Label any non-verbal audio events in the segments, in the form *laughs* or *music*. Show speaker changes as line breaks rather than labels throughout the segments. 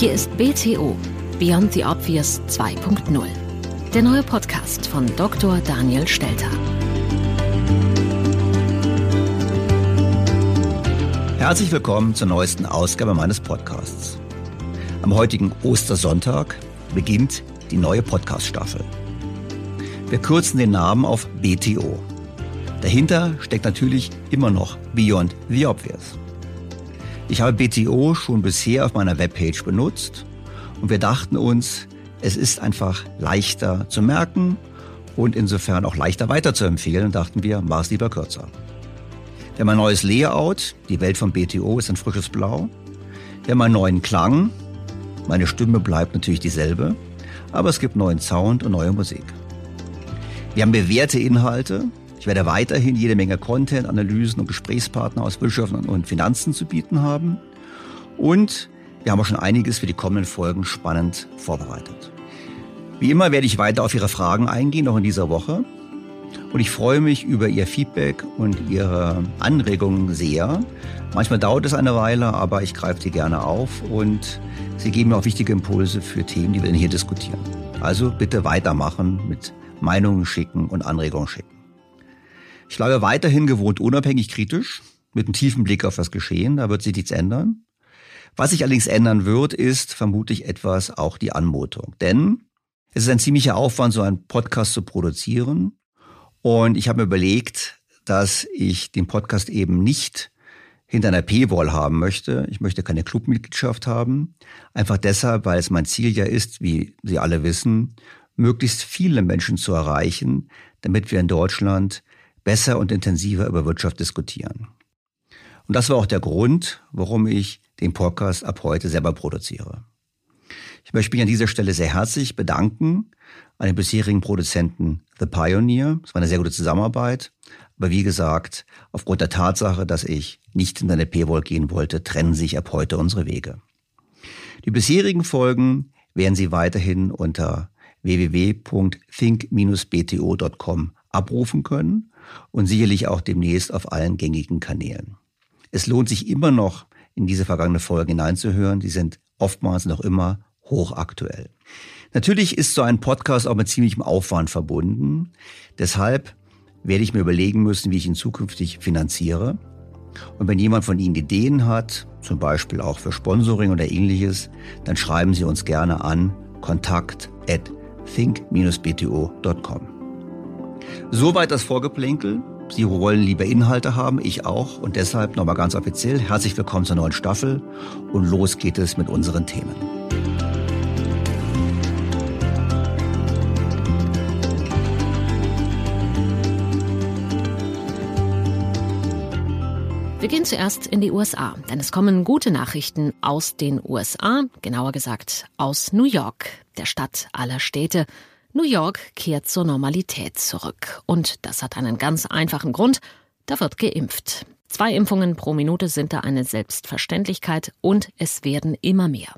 Hier ist BTO Beyond the Obvious 2.0, der neue Podcast von Dr. Daniel Stelter.
Herzlich willkommen zur neuesten Ausgabe meines Podcasts. Am heutigen Ostersonntag beginnt die neue Podcast-Staffel. Wir kürzen den Namen auf BTO. Dahinter steckt natürlich immer noch Beyond the Obvious. Ich habe BTO schon bisher auf meiner Webpage benutzt und wir dachten uns, es ist einfach leichter zu merken und insofern auch leichter weiterzuempfehlen, dachten wir, mach es lieber kürzer. Wir haben ein neues Layout, die Welt von BTO ist ein frisches Blau. Wir haben einen neuen Klang, meine Stimme bleibt natürlich dieselbe, aber es gibt neuen Sound und neue Musik. Wir haben bewährte Inhalte, ich werde weiterhin jede Menge Content, Analysen und Gesprächspartner aus Wirtschaft und Finanzen zu bieten haben. Und wir haben auch schon einiges für die kommenden Folgen spannend vorbereitet. Wie immer werde ich weiter auf Ihre Fragen eingehen, auch in dieser Woche. Und ich freue mich über Ihr Feedback und Ihre Anregungen sehr. Manchmal dauert es eine Weile, aber ich greife sie gerne auf und Sie geben mir auch wichtige Impulse für Themen, die wir hier diskutieren. Also bitte weitermachen mit Meinungen schicken und Anregungen schicken. Ich bleibe weiterhin gewohnt unabhängig kritisch, mit einem tiefen Blick auf das Geschehen, da wird sich nichts ändern. Was sich allerdings ändern wird, ist vermutlich etwas auch die Anmutung. Denn es ist ein ziemlicher Aufwand, so einen Podcast zu produzieren. Und ich habe mir überlegt, dass ich den Podcast eben nicht hinter einer Paywall haben möchte. Ich möchte keine Clubmitgliedschaft haben. Einfach deshalb, weil es mein Ziel ja ist, wie Sie alle wissen, möglichst viele Menschen zu erreichen, damit wir in Deutschland besser und intensiver über Wirtschaft diskutieren. Und das war auch der Grund, warum ich den Podcast ab heute selber produziere. Ich möchte mich an dieser Stelle sehr herzlich bedanken an den bisherigen Produzenten The Pioneer. Es war eine sehr gute Zusammenarbeit. Aber wie gesagt, aufgrund der Tatsache, dass ich nicht in eine Paywall gehen wollte, trennen sich ab heute unsere Wege. Die bisherigen Folgen werden Sie weiterhin unter www.think-bto.com abrufen können und sicherlich auch demnächst auf allen gängigen Kanälen. Es lohnt sich immer noch, in diese vergangene Folgen hineinzuhören. Die sind oftmals noch immer hochaktuell. Natürlich ist so ein Podcast auch mit ziemlichem Aufwand verbunden. Deshalb werde ich mir überlegen müssen, wie ich ihn zukünftig finanziere. Und wenn jemand von Ihnen Ideen hat, zum Beispiel auch für Sponsoring oder ähnliches, dann schreiben Sie uns gerne an kontakt at think-bto.com. Soweit das Vorgeplänkel. Sie wollen lieber Inhalte haben, ich auch. Und deshalb nochmal ganz offiziell herzlich willkommen zur neuen Staffel. Und los geht es mit unseren Themen.
Wir gehen zuerst in die USA, denn es kommen gute Nachrichten aus den USA, genauer gesagt aus New York, der Stadt aller Städte, New York kehrt zur Normalität zurück. Und das hat einen ganz einfachen Grund. Da wird geimpft. Zwei Impfungen pro Minute sind da eine Selbstverständlichkeit und es werden immer mehr.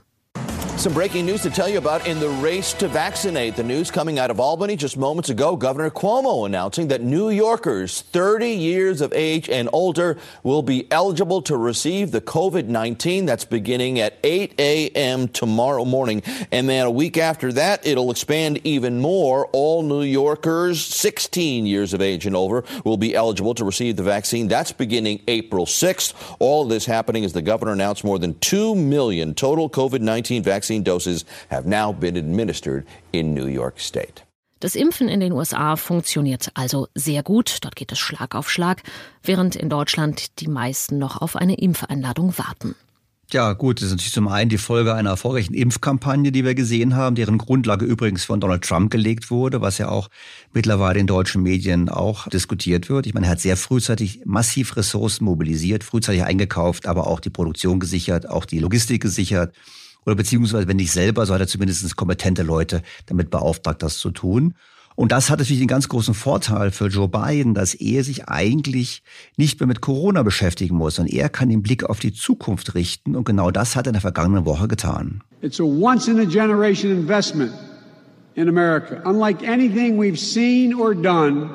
Some breaking news to tell you about in the race to vaccinate. The news coming out of Albany just moments ago. Governor Cuomo announcing that New Yorkers 30 years of age and older will be eligible to receive the COVID 19. That's beginning at 8 a.m. tomorrow morning. And then a week after that, it'll expand even more. All New Yorkers 16 years of age and over will be eligible to receive the vaccine. That's beginning April 6th. All of this happening as the governor announced more than 2 million total COVID 19 vaccines vaccine doses have now been administered in New York State.
Das Impfen in den USA funktioniert also sehr gut. Dort geht es Schlag auf Schlag, während in Deutschland die meisten noch auf eine Impfeinladung warten.
Ja, gut, das ist natürlich zum einen die Folge einer erfolgreichen Impfkampagne, die wir gesehen haben, deren Grundlage übrigens von Donald Trump gelegt wurde, was ja auch mittlerweile in deutschen Medien auch diskutiert wird. Ich meine, er hat sehr frühzeitig massiv Ressourcen mobilisiert, frühzeitig eingekauft, aber auch die Produktion gesichert, auch die Logistik gesichert oder beziehungsweise wenn nicht selber, so hat er zumindest kompetente Leute damit beauftragt, das zu tun. Und das hat natürlich einen ganz großen Vorteil für Joe Biden, dass er sich eigentlich nicht mehr mit Corona beschäftigen muss, sondern er kann den Blick auf die Zukunft richten. Und genau das hat er in der vergangenen Woche getan.
It's a once in a generation investment in America, unlike anything we've seen or done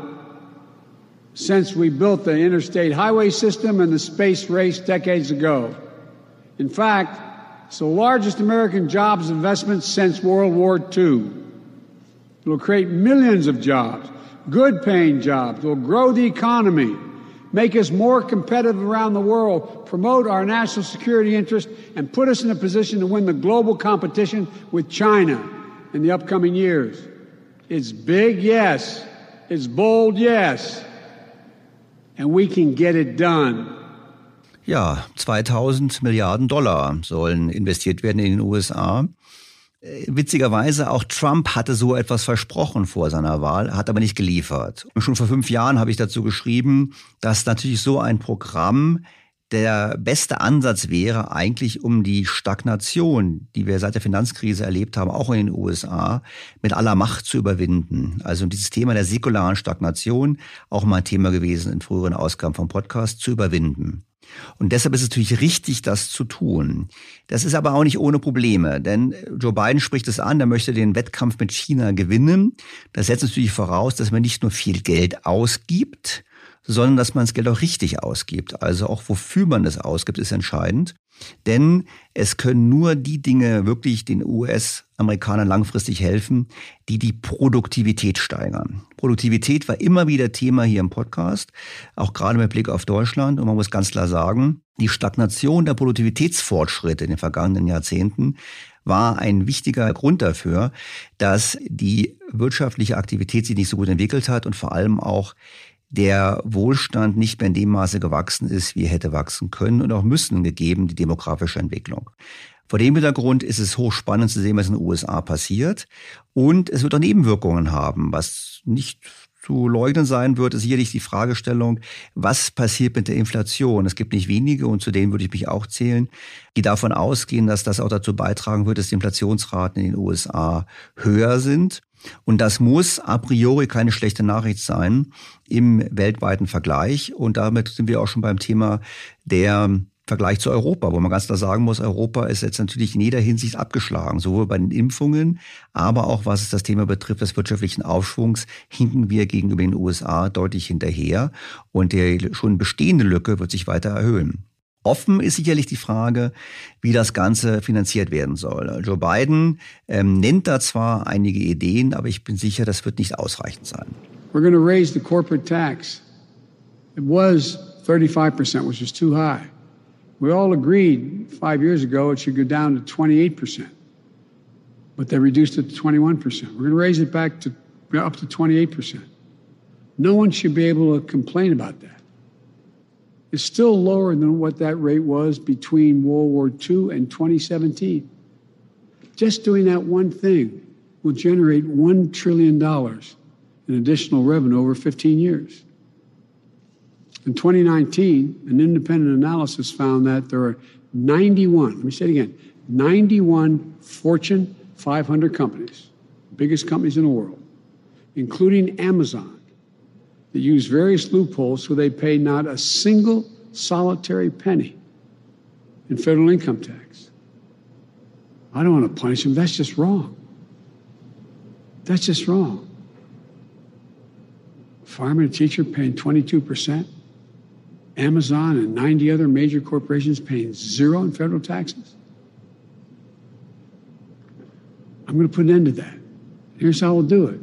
since we built the interstate highway system and the space race decades ago. In fact, It's the largest American jobs investment since World War II. It will create millions of jobs, good paying jobs. It will grow the economy, make us more competitive around the world, promote our national security interest, and put us in a position to win the global competition with China in the upcoming years. It's big, yes. It's bold, yes. And we can get it done.
Ja, 2000 Milliarden Dollar sollen investiert werden in den USA. Äh, witzigerweise, auch Trump hatte so etwas versprochen vor seiner Wahl, hat aber nicht geliefert. Und schon vor fünf Jahren habe ich dazu geschrieben, dass natürlich so ein Programm der beste Ansatz wäre eigentlich, um die Stagnation, die wir seit der Finanzkrise erlebt haben, auch in den USA, mit aller Macht zu überwinden. Also dieses Thema der säkularen Stagnation, auch mal ein Thema gewesen in früheren Ausgaben vom Podcast, zu überwinden. Und deshalb ist es natürlich richtig, das zu tun. Das ist aber auch nicht ohne Probleme, denn Joe Biden spricht es an, er möchte den Wettkampf mit China gewinnen. Das setzt natürlich voraus, dass man nicht nur viel Geld ausgibt, sondern dass man das Geld auch richtig ausgibt. Also auch wofür man es ausgibt, ist entscheidend. Denn es können nur die Dinge wirklich den US-Amerikanern langfristig helfen, die die Produktivität steigern. Produktivität war immer wieder Thema hier im Podcast, auch gerade mit Blick auf Deutschland. Und man muss ganz klar sagen, die Stagnation der Produktivitätsfortschritte in den vergangenen Jahrzehnten war ein wichtiger Grund dafür, dass die wirtschaftliche Aktivität sich nicht so gut entwickelt hat und vor allem auch der Wohlstand nicht mehr in dem Maße gewachsen ist, wie er hätte wachsen können und auch müssen, gegeben die demografische Entwicklung. Vor dem Hintergrund ist es hochspannend zu sehen, was in den USA passiert. Und es wird auch Nebenwirkungen haben, was nicht zu leugnen sein wird, ist sicherlich die Fragestellung, was passiert mit der Inflation? Es gibt nicht wenige, und zu denen würde ich mich auch zählen, die davon ausgehen, dass das auch dazu beitragen wird, dass die Inflationsraten in den USA höher sind. Und das muss a priori keine schlechte Nachricht sein im weltweiten Vergleich. Und damit sind wir auch schon beim Thema der Vergleich zu Europa, wo man ganz klar sagen muss, Europa ist jetzt natürlich in jeder Hinsicht abgeschlagen, sowohl bei den Impfungen, aber auch was das Thema betrifft des wirtschaftlichen Aufschwungs, hinken wir gegenüber den USA deutlich hinterher und die schon bestehende Lücke wird sich weiter erhöhen. Offen ist sicherlich die Frage, wie das Ganze finanziert werden soll. Joe Biden ähm, nennt da zwar einige Ideen, aber ich bin sicher, das wird nicht ausreichend sein.
We're going to raise the corporate tax. It was 35%, which is too high. We all agreed five years ago it should go down to 28%, but they reduced it to 21%. We're going to raise it back to up to 28%. No one should be able to complain about that. It's still lower than what that rate was between World War II and 2017. Just doing that one thing will generate $1 trillion in additional revenue over 15 years. In 2019, an independent analysis found that there are 91, let me say it again, 91 Fortune 500 companies, biggest companies in the world, including Amazon, that use various loopholes so they pay not a single solitary penny in federal income tax. I don't want to punish them. That's just wrong. That's just wrong. Farmer and teacher paying 22 percent Amazon and 90 other major corporations paying zero in federal taxes? I'm going to put an end to that. Here's how we'll do it.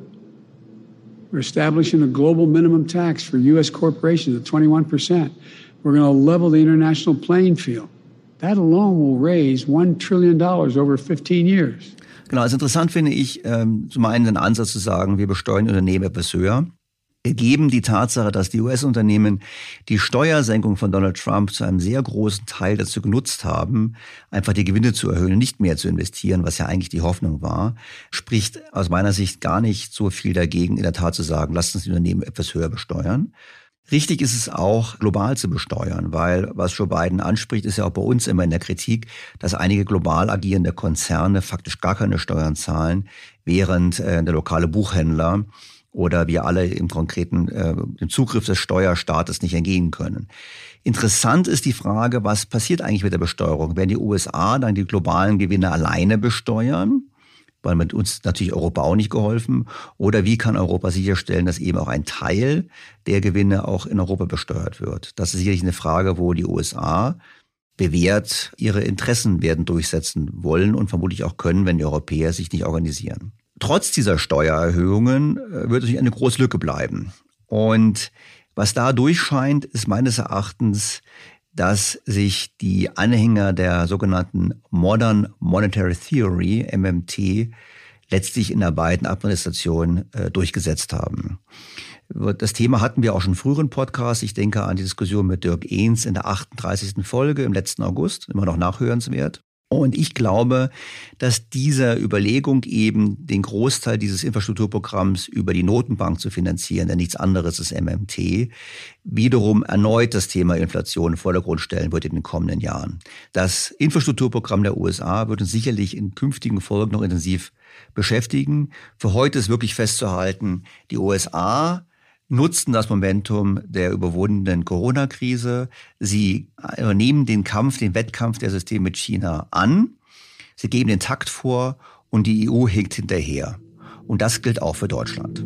We're establishing a global minimum tax for U.S. corporations at 21%. We're going to level the international playing field. That alone will raise $1 trillion over 15 years.
Genau, also interessant finde ich, ähm, zum einen den Ansatz zu sagen, wir besteuern Unternehmen etwas höher. Ergeben die Tatsache, dass die US-Unternehmen die Steuersenkung von Donald Trump zu einem sehr großen Teil dazu genutzt haben, einfach die Gewinne zu erhöhen und nicht mehr zu investieren, was ja eigentlich die Hoffnung war, spricht aus meiner Sicht gar nicht so viel dagegen, in der Tat zu sagen, lasst uns die Unternehmen etwas höher besteuern. Richtig ist es auch, global zu besteuern, weil was Joe Biden anspricht, ist ja auch bei uns immer in der Kritik, dass einige global agierende Konzerne faktisch gar keine Steuern zahlen, während äh, der lokale Buchhändler oder wir alle im konkreten äh, dem Zugriff des Steuerstaates nicht entgehen können. Interessant ist die Frage, was passiert eigentlich mit der Besteuerung? Werden die USA dann die globalen Gewinne alleine besteuern? Weil mit uns natürlich Europa auch nicht geholfen. Oder wie kann Europa sicherstellen, dass eben auch ein Teil der Gewinne auch in Europa besteuert wird? Das ist sicherlich eine Frage, wo die USA bewährt ihre Interessen werden durchsetzen wollen und vermutlich auch können, wenn die Europäer sich nicht organisieren. Trotz dieser Steuererhöhungen äh, wird natürlich eine große Lücke bleiben. Und was da durchscheint, ist meines Erachtens, dass sich die Anhänger der sogenannten Modern Monetary Theory, MMT, letztlich in der beiden Administration äh, durchgesetzt haben. Das Thema hatten wir auch schon früheren Podcast. Ich denke an die Diskussion mit Dirk Ehns in der 38. Folge im letzten August, immer noch nachhörenswert. Und ich glaube, dass diese Überlegung eben den Großteil dieses Infrastrukturprogramms über die Notenbank zu finanzieren, denn nichts anderes ist MMT, wiederum erneut das Thema Inflation in Vordergrund stellen wird in den kommenden Jahren. Das Infrastrukturprogramm der USA wird uns sicherlich in künftigen Folgen noch intensiv beschäftigen. Für heute ist wirklich festzuhalten, die USA nutzten das Momentum der überwundenen Corona-Krise. Sie nehmen den Kampf, den Wettkampf der Systeme mit China an. Sie geben den Takt vor und die EU hinkt hinterher. Und das gilt auch für Deutschland.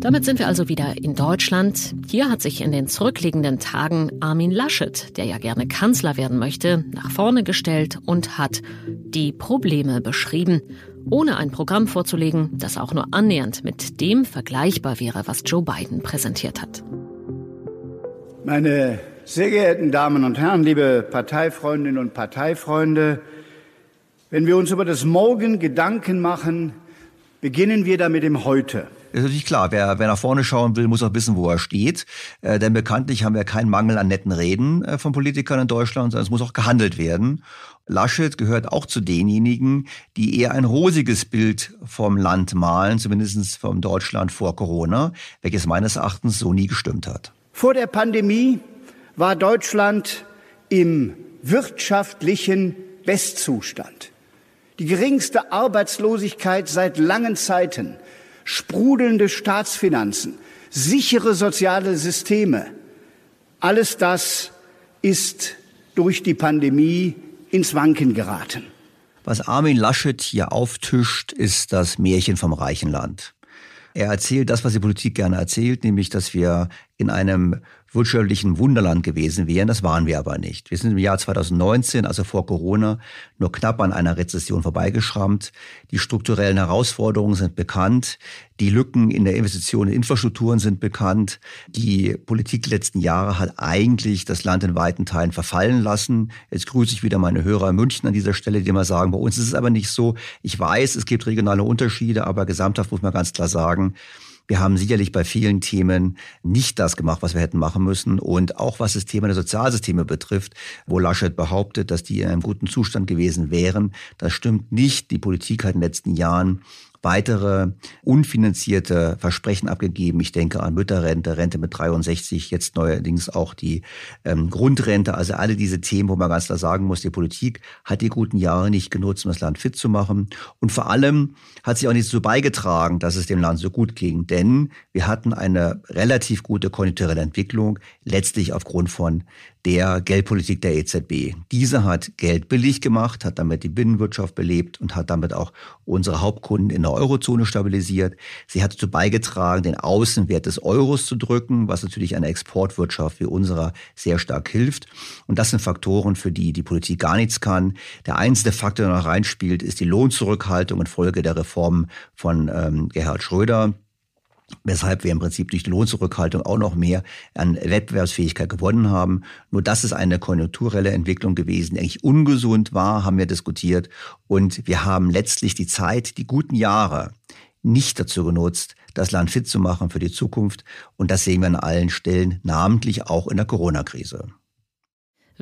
Damit sind wir also wieder in Deutschland. Hier hat sich in den zurückliegenden Tagen Armin Laschet, der ja gerne Kanzler werden möchte, nach vorne gestellt und hat die Probleme beschrieben ohne ein Programm vorzulegen, das auch nur annähernd mit dem vergleichbar wäre, was Joe Biden präsentiert hat.
Meine sehr geehrten Damen und Herren, liebe Parteifreundinnen und Parteifreunde, wenn wir uns über das Morgen Gedanken machen, beginnen wir damit im Heute
ist natürlich klar, wer, wer nach vorne schauen will, muss auch wissen, wo er steht. Äh, denn bekanntlich haben wir keinen Mangel an netten Reden äh, von Politikern in Deutschland, sondern es muss auch gehandelt werden. Laschet gehört auch zu denjenigen, die eher ein rosiges Bild vom Land malen, zumindest vom Deutschland vor Corona, welches meines Erachtens so nie gestimmt hat.
Vor der Pandemie war Deutschland im wirtschaftlichen Bestzustand. Die geringste Arbeitslosigkeit seit langen Zeiten sprudelnde Staatsfinanzen, sichere soziale Systeme, alles das ist durch die Pandemie ins Wanken geraten.
Was Armin Laschet hier auftischt, ist das Märchen vom reichen Land. Er erzählt das, was die Politik gerne erzählt, nämlich, dass wir in einem wirtschaftlichen Wunderland gewesen wären. Das waren wir aber nicht. Wir sind im Jahr 2019, also vor Corona, nur knapp an einer Rezession vorbeigeschrammt. Die strukturellen Herausforderungen sind bekannt. Die Lücken in der Investition in Infrastrukturen sind bekannt. Die Politik der letzten Jahre hat eigentlich das Land in weiten Teilen verfallen lassen. Jetzt grüße ich wieder meine Hörer in München an dieser Stelle, die immer sagen, bei uns ist es aber nicht so. Ich weiß, es gibt regionale Unterschiede, aber gesamthaft muss man ganz klar sagen, wir haben sicherlich bei vielen Themen nicht das gemacht, was wir hätten machen müssen. Und auch was das Thema der Sozialsysteme betrifft, wo Laschet behauptet, dass die in einem guten Zustand gewesen wären, das stimmt nicht. Die Politik hat in den letzten Jahren weitere unfinanzierte Versprechen abgegeben. Ich denke an Mütterrente, Rente mit 63, jetzt neuerdings auch die ähm, Grundrente. Also alle diese Themen, wo man ganz klar sagen muss, die Politik hat die guten Jahre nicht genutzt, um das Land fit zu machen. Und vor allem hat sie auch nicht so beigetragen, dass es dem Land so gut ging. Denn wir hatten eine relativ gute konjunkturelle Entwicklung, letztlich aufgrund von der Geldpolitik der EZB. Diese hat Geld billig gemacht, hat damit die Binnenwirtschaft belebt und hat damit auch unsere Hauptkunden in der Eurozone stabilisiert. Sie hat dazu beigetragen, den Außenwert des Euros zu drücken, was natürlich einer Exportwirtschaft wie unserer sehr stark hilft. Und das sind Faktoren, für die die Politik gar nichts kann. Der einzige Faktor, der noch reinspielt, ist die Lohnzurückhaltung infolge der Reformen von ähm, Gerhard Schröder weshalb wir im Prinzip durch die Lohnzurückhaltung auch noch mehr an Wettbewerbsfähigkeit gewonnen haben. Nur das ist eine konjunkturelle Entwicklung gewesen, die eigentlich ungesund war, haben wir diskutiert. Und wir haben letztlich die Zeit, die guten Jahre nicht dazu genutzt, das Land fit zu machen für die Zukunft. Und das sehen wir an allen Stellen, namentlich auch in der Corona-Krise.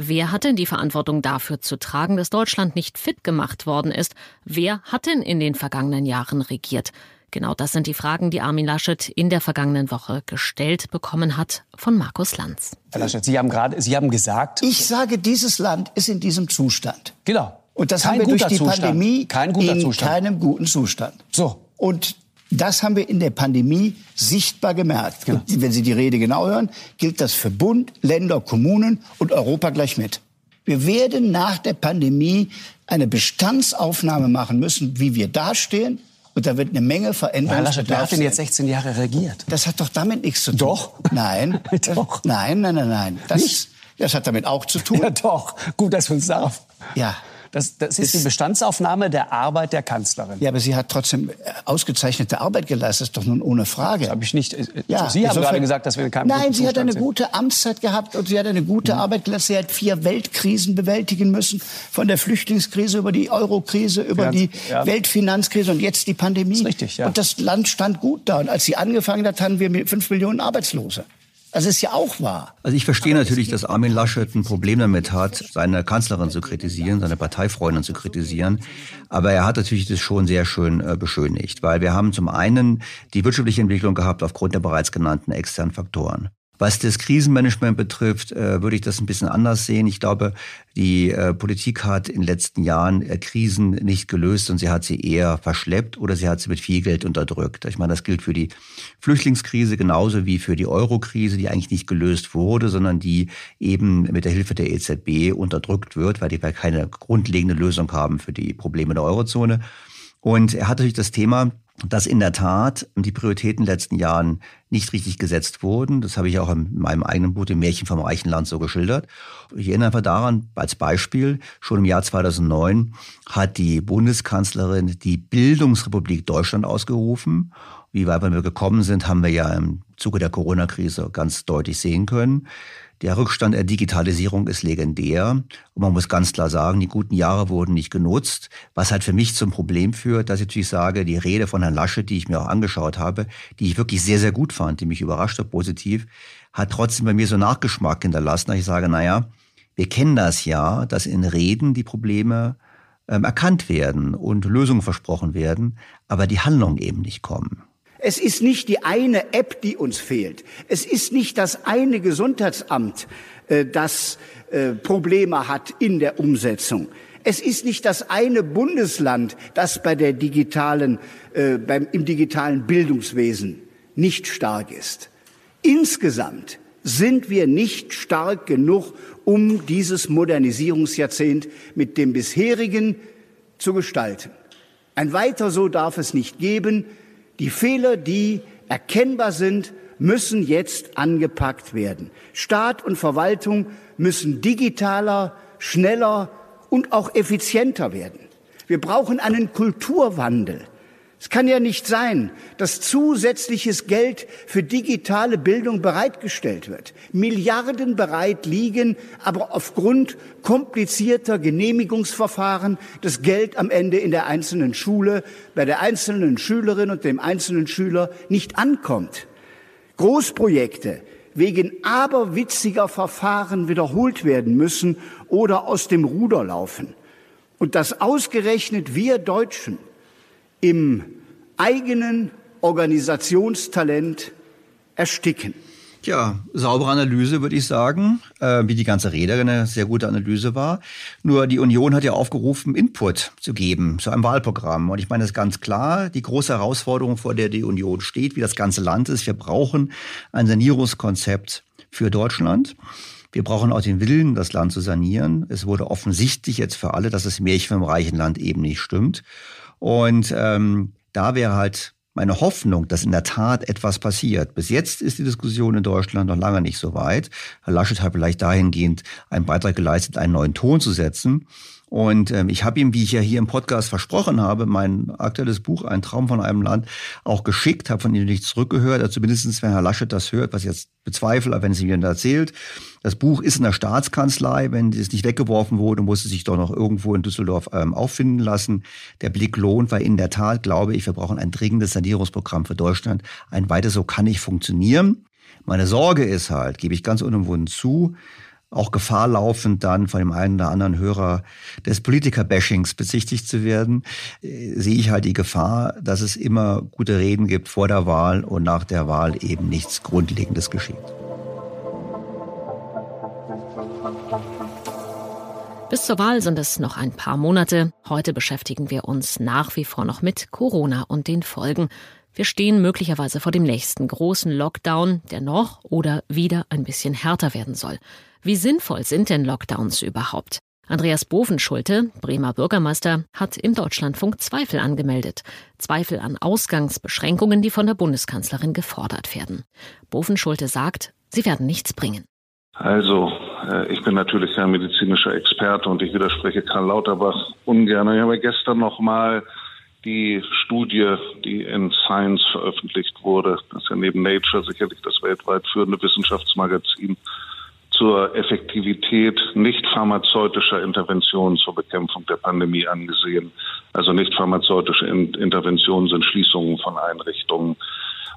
Wer hat denn die Verantwortung dafür zu tragen, dass Deutschland nicht fit gemacht worden ist? Wer hat denn in den vergangenen Jahren regiert? Genau das sind die Fragen, die Armin Laschet in der vergangenen Woche gestellt bekommen hat von Markus Lanz.
Herr Laschet, Sie haben gerade, Sie haben gesagt.
Ich sage, dieses Land ist in diesem Zustand.
Genau.
Und das Kein haben wir durch die Zustand. Pandemie
Kein guter
in
Zustand.
keinem guten Zustand.
So.
Und das haben wir in der Pandemie sichtbar gemerkt. Genau. Und wenn Sie die Rede genau hören, gilt das für Bund, Länder, Kommunen und Europa gleich mit. Wir werden nach der Pandemie eine Bestandsaufnahme machen müssen, wie wir dastehen Und da wird eine Menge verändert.
Laschet, wer hat denn jetzt 16 Jahre regiert?
Das hat doch damit nichts zu tun.
Doch.
Nein. *laughs*
doch.
Nein, nein, nein, nein. Das,
Nicht?
das hat damit auch zu tun.
Ja, doch. Gut, dass wir uns darauf.
Ja.
Das, das ist die Bestandsaufnahme der Arbeit der Kanzlerin.
Ja, aber sie hat trotzdem äh, ausgezeichnete Arbeit geleistet, ist doch nun ohne Frage.
Habe ich nicht. äh,
Ja,
Sie haben
insofern-
gerade gesagt, dass wir in keinem
Nein, sie hat eine
sind. Mhm.
gute Amtszeit gehabt und sie hat eine gute Arbeit geleistet. Sie hat vier Weltkrisen bewältigen müssen. Von der Flüchtlingskrise über die Eurokrise, über
Finanz-
die
ja.
Weltfinanzkrise und jetzt die Pandemie.
Ist richtig, ja.
Und das Land stand gut da. Und als sie angefangen hat, hatten wir fünf Millionen Arbeitslose. Das ist ja auch wahr.
Also ich verstehe natürlich, dass Armin Laschet ein Problem damit hat, seine Kanzlerin zu kritisieren, seine Parteifreundin zu kritisieren. Aber er hat natürlich das schon sehr schön äh, beschönigt, weil wir haben zum einen die wirtschaftliche Entwicklung gehabt aufgrund der bereits genannten externen Faktoren. Was das Krisenmanagement betrifft, äh, würde ich das ein bisschen anders sehen. Ich glaube, die äh, Politik hat in den letzten Jahren äh, Krisen nicht gelöst und sie hat sie eher verschleppt oder sie hat sie mit viel Geld unterdrückt. Ich meine, das gilt für die Flüchtlingskrise genauso wie für die Euro-Krise, die eigentlich nicht gelöst wurde, sondern die eben mit der Hilfe der EZB unterdrückt wird, weil die keine grundlegende Lösung haben für die Probleme der Eurozone. Und er hat natürlich das Thema, dass in der Tat die Prioritäten in den letzten Jahren nicht richtig gesetzt wurden. Das habe ich auch in meinem eigenen Buch, dem Märchen vom reichen Land, so geschildert. Ich erinnere einfach daran, als Beispiel, schon im Jahr 2009 hat die Bundeskanzlerin die Bildungsrepublik Deutschland ausgerufen. Wie weit wir gekommen sind, haben wir ja im Zuge der Corona-Krise ganz deutlich sehen können. Der Rückstand der Digitalisierung ist legendär. Und man muss ganz klar sagen, die guten Jahre wurden nicht genutzt, was halt für mich zum Problem führt, dass ich natürlich sage, die Rede von Herrn Laschet, die ich mir auch angeschaut habe, die ich wirklich sehr, sehr gut fand, die mich überrascht hat, positiv, hat trotzdem bei mir so Nachgeschmack hinterlassen, dass ich sage, naja, wir kennen das ja, dass in Reden die Probleme ähm, erkannt werden und Lösungen versprochen werden, aber die Handlungen eben nicht kommen.
Es ist nicht die eine App, die uns fehlt. Es ist nicht das eine Gesundheitsamt, äh, das äh, Probleme hat in der Umsetzung. Es ist nicht das eine Bundesland, das bei der digitalen, äh, beim, im digitalen Bildungswesen nicht stark ist. Insgesamt sind wir nicht stark genug, um dieses Modernisierungsjahrzehnt mit dem bisherigen zu gestalten. Ein weiter so darf es nicht geben. Die Fehler, die erkennbar sind, müssen jetzt angepackt werden. Staat und Verwaltung müssen digitaler, schneller und auch effizienter werden. Wir brauchen einen Kulturwandel. Es kann ja nicht sein, dass zusätzliches Geld für digitale Bildung bereitgestellt wird. Milliarden bereit liegen, aber aufgrund komplizierter Genehmigungsverfahren das Geld am Ende in der einzelnen Schule, bei der einzelnen Schülerin und dem einzelnen Schüler nicht ankommt. Großprojekte wegen aberwitziger Verfahren wiederholt werden müssen oder aus dem Ruder laufen. Und dass ausgerechnet wir Deutschen im eigenen Organisationstalent ersticken.
Tja, saubere Analyse, würde ich sagen, äh, wie die ganze Rede eine sehr gute Analyse war. Nur die Union hat ja aufgerufen, Input zu geben zu einem Wahlprogramm. Und ich meine, es ist ganz klar, die große Herausforderung, vor der die Union steht, wie das ganze Land ist, wir brauchen ein Sanierungskonzept für Deutschland. Wir brauchen auch den Willen, das Land zu sanieren. Es wurde offensichtlich jetzt für alle, dass das Märchen vom reichen Land eben nicht stimmt. Und ähm, da wäre halt meine Hoffnung, dass in der Tat etwas passiert. Bis jetzt ist die Diskussion in Deutschland noch lange nicht so weit. Herr Laschet hat vielleicht dahingehend einen Beitrag geleistet, einen neuen Ton zu setzen. Und ähm, ich habe ihm, wie ich ja hier im Podcast versprochen habe, mein aktuelles Buch Ein Traum von einem Land auch geschickt, habe von ihm nichts zurückgehört. Also zumindest, wenn Herr Laschet das hört, was ich jetzt bezweifle, aber wenn es ihm erzählt. Das Buch ist in der Staatskanzlei. Wenn es nicht weggeworfen wurde, muss es sich doch noch irgendwo in Düsseldorf ähm, auffinden lassen. Der Blick lohnt, weil in der Tat glaube ich, wir brauchen ein dringendes Sanierungsprogramm für Deutschland. Ein weiter so kann nicht funktionieren. Meine Sorge ist halt, gebe ich ganz unumwunden zu, auch Gefahr laufend dann von dem einen oder anderen Hörer des Politiker-Bashings bezichtigt zu werden, äh, sehe ich halt die Gefahr, dass es immer gute Reden gibt vor der Wahl und nach der Wahl eben nichts Grundlegendes geschieht.
Bis zur Wahl sind es noch ein paar Monate. Heute beschäftigen wir uns nach wie vor noch mit Corona und den Folgen. Wir stehen möglicherweise vor dem nächsten großen Lockdown, der noch oder wieder ein bisschen härter werden soll. Wie sinnvoll sind denn Lockdowns überhaupt? Andreas Bovenschulte, Bremer Bürgermeister, hat im Deutschlandfunk Zweifel angemeldet. Zweifel an Ausgangsbeschränkungen, die von der Bundeskanzlerin gefordert werden. Bovenschulte sagt, sie werden nichts bringen.
Also, äh, ich bin natürlich kein medizinischer Experte und ich widerspreche Karl Lauterbach ungern. Ich habe gestern noch mal die Studie, die in Science veröffentlicht wurde, das ist ja neben Nature sicherlich das weltweit führende Wissenschaftsmagazin, zur Effektivität nicht pharmazeutischer Interventionen zur Bekämpfung der Pandemie angesehen. Also nicht pharmazeutische Interventionen sind Schließungen von Einrichtungen.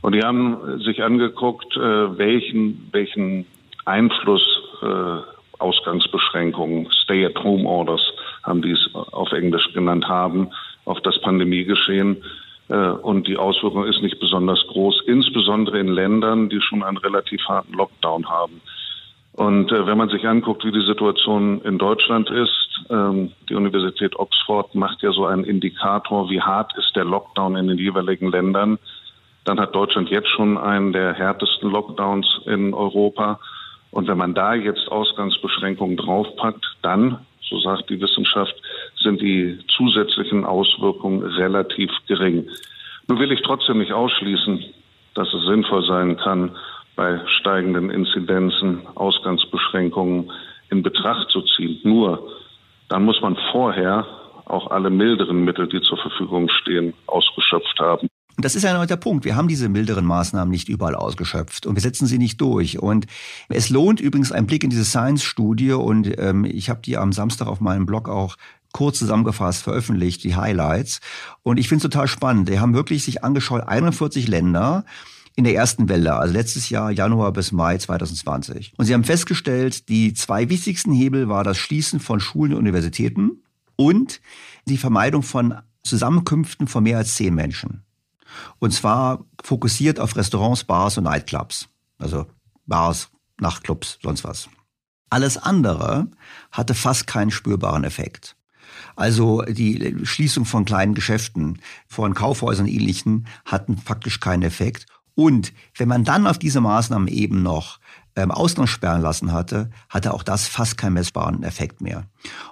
Und die haben sich angeguckt, äh, welchen, welchen Einfluss äh, Ausgangsbeschränkungen, Stay-at-Home-Orders haben die es auf Englisch genannt haben, auf das Pandemiegeschehen. Äh, und die Auswirkung ist nicht besonders groß, insbesondere in Ländern, die schon einen relativ harten Lockdown haben. Und äh, wenn man sich anguckt, wie die Situation in Deutschland ist, ähm, die Universität Oxford macht ja so einen Indikator, wie hart ist der Lockdown in den jeweiligen Ländern. Dann hat Deutschland jetzt schon einen der härtesten Lockdowns in Europa. Und wenn man da jetzt Ausgangsbeschränkungen draufpackt, dann, so sagt die Wissenschaft, sind die zusätzlichen Auswirkungen relativ gering. Nun will ich trotzdem nicht ausschließen, dass es sinnvoll sein kann, bei steigenden Inzidenzen Ausgangsbeschränkungen in Betracht zu ziehen. Nur dann muss man vorher auch alle milderen Mittel, die zur Verfügung stehen, ausgeschöpft haben.
Und das ist ja der Punkt. Wir haben diese milderen Maßnahmen nicht überall ausgeschöpft und wir setzen sie nicht durch. Und es lohnt übrigens ein Blick in diese Science-Studie und ähm, ich habe die am Samstag auf meinem Blog auch kurz zusammengefasst veröffentlicht, die Highlights. Und ich finde es total spannend. Die haben wirklich sich angeschaut, 41 Länder, in der ersten Welle, also letztes Jahr Januar bis Mai 2020. Und sie haben festgestellt, die zwei wichtigsten Hebel war das Schließen von Schulen und Universitäten und die Vermeidung von Zusammenkünften von mehr als zehn Menschen. Und zwar fokussiert auf Restaurants, Bars und Nightclubs. Also Bars, Nachtclubs, sonst was. Alles andere hatte fast keinen spürbaren Effekt. Also die Schließung von kleinen Geschäften, von Kaufhäusern und ähnlichen hatten faktisch keinen Effekt. Und wenn man dann auf diese Maßnahmen eben noch ähm, Ausgangssperren lassen hatte, hatte auch das fast keinen messbaren Effekt mehr.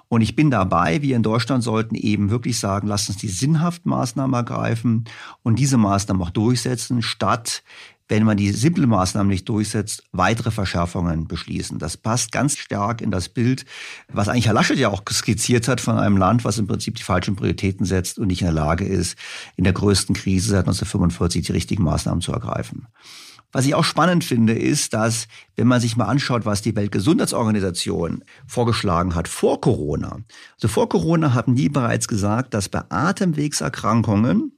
Und ich bin dabei, wir in Deutschland sollten eben wirklich sagen, lasst uns die sinnhaften Maßnahmen ergreifen und diese Maßnahmen auch durchsetzen, statt wenn man die simple Maßnahmen nicht durchsetzt, weitere Verschärfungen beschließen. Das passt ganz stark in das Bild, was eigentlich Herr Laschet ja auch skizziert hat von einem Land, was im Prinzip die falschen Prioritäten setzt und nicht in der Lage ist, in der größten Krise seit 1945 die richtigen Maßnahmen zu ergreifen. Was ich auch spannend finde, ist, dass, wenn man sich mal anschaut, was die Weltgesundheitsorganisation vorgeschlagen hat vor Corona. Also vor Corona haben die bereits gesagt, dass bei Atemwegserkrankungen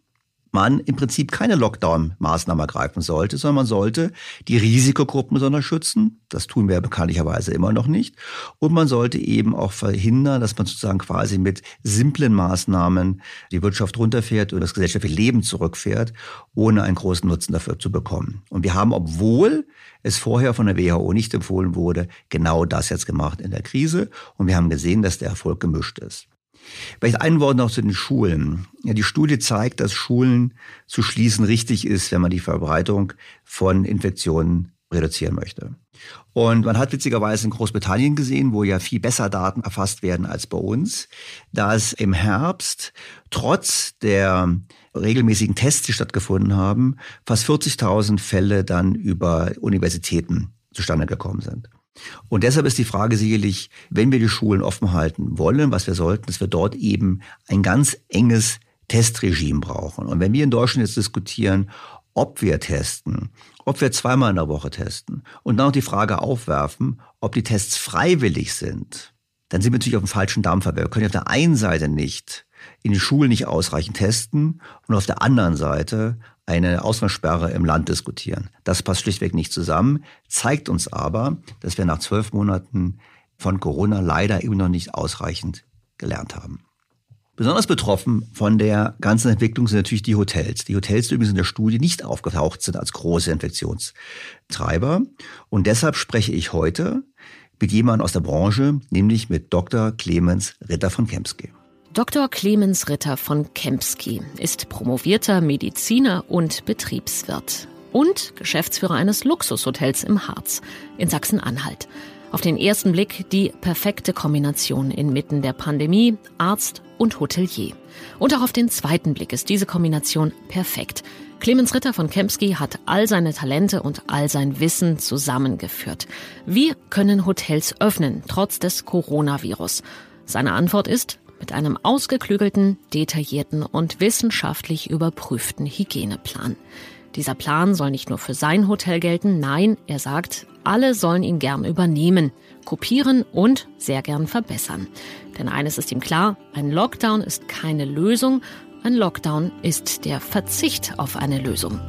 man im Prinzip keine Lockdown-Maßnahmen ergreifen sollte, sondern man sollte die Risikogruppen besonders schützen. Das tun wir bekanntlicherweise immer noch nicht. Und man sollte eben auch verhindern, dass man sozusagen quasi mit simplen Maßnahmen die Wirtschaft runterfährt und das gesellschaftliche Leben zurückfährt, ohne einen großen Nutzen dafür zu bekommen. Und wir haben, obwohl es vorher von der WHO nicht empfohlen wurde, genau das jetzt gemacht in der Krise. Und wir haben gesehen, dass der Erfolg gemischt ist. Vielleicht ein Wort noch zu den Schulen. Ja, die Studie zeigt, dass Schulen zu schließen richtig ist, wenn man die Verbreitung von Infektionen reduzieren möchte. Und man hat witzigerweise in Großbritannien gesehen, wo ja viel besser Daten erfasst werden als bei uns, dass im Herbst trotz der regelmäßigen Tests, die stattgefunden haben, fast 40.000 Fälle dann über Universitäten zustande gekommen sind. Und deshalb ist die Frage sicherlich, wenn wir die Schulen offen halten wollen, was wir sollten, dass wir dort eben ein ganz enges Testregime brauchen. Und wenn wir in Deutschland jetzt diskutieren, ob wir testen, ob wir zweimal in der Woche testen und dann noch die Frage aufwerfen, ob die Tests freiwillig sind, dann sind wir natürlich auf dem falschen Dampfer. Wir können auf der einen Seite nicht in den Schulen nicht ausreichend testen und auf der anderen Seite eine Ausgangssperre im Land diskutieren. Das passt schlichtweg nicht zusammen, zeigt uns aber, dass wir nach zwölf Monaten von Corona leider eben noch nicht ausreichend gelernt haben. Besonders betroffen von der ganzen Entwicklung sind natürlich die Hotels. Die Hotels, die übrigens in der Studie nicht aufgetaucht sind als große Infektionstreiber. Und deshalb spreche ich heute mit jemandem aus der Branche, nämlich mit Dr. Clemens Ritter von Kempsky.
Dr. Clemens Ritter von Kempsky ist promovierter Mediziner und Betriebswirt und Geschäftsführer eines Luxushotels im Harz in Sachsen-Anhalt. Auf den ersten Blick die perfekte Kombination inmitten der Pandemie, Arzt und Hotelier. Und auch auf den zweiten Blick ist diese Kombination perfekt. Clemens Ritter von Kempski hat all seine Talente und all sein Wissen zusammengeführt. Wie können Hotels öffnen, trotz des Coronavirus? Seine Antwort ist mit einem ausgeklügelten, detaillierten und wissenschaftlich überprüften Hygieneplan. Dieser Plan soll nicht nur für sein Hotel gelten, nein, er sagt, alle sollen ihn gern übernehmen, kopieren und sehr gern verbessern. Denn eines ist ihm klar, ein Lockdown ist keine Lösung, ein Lockdown ist der Verzicht auf eine Lösung.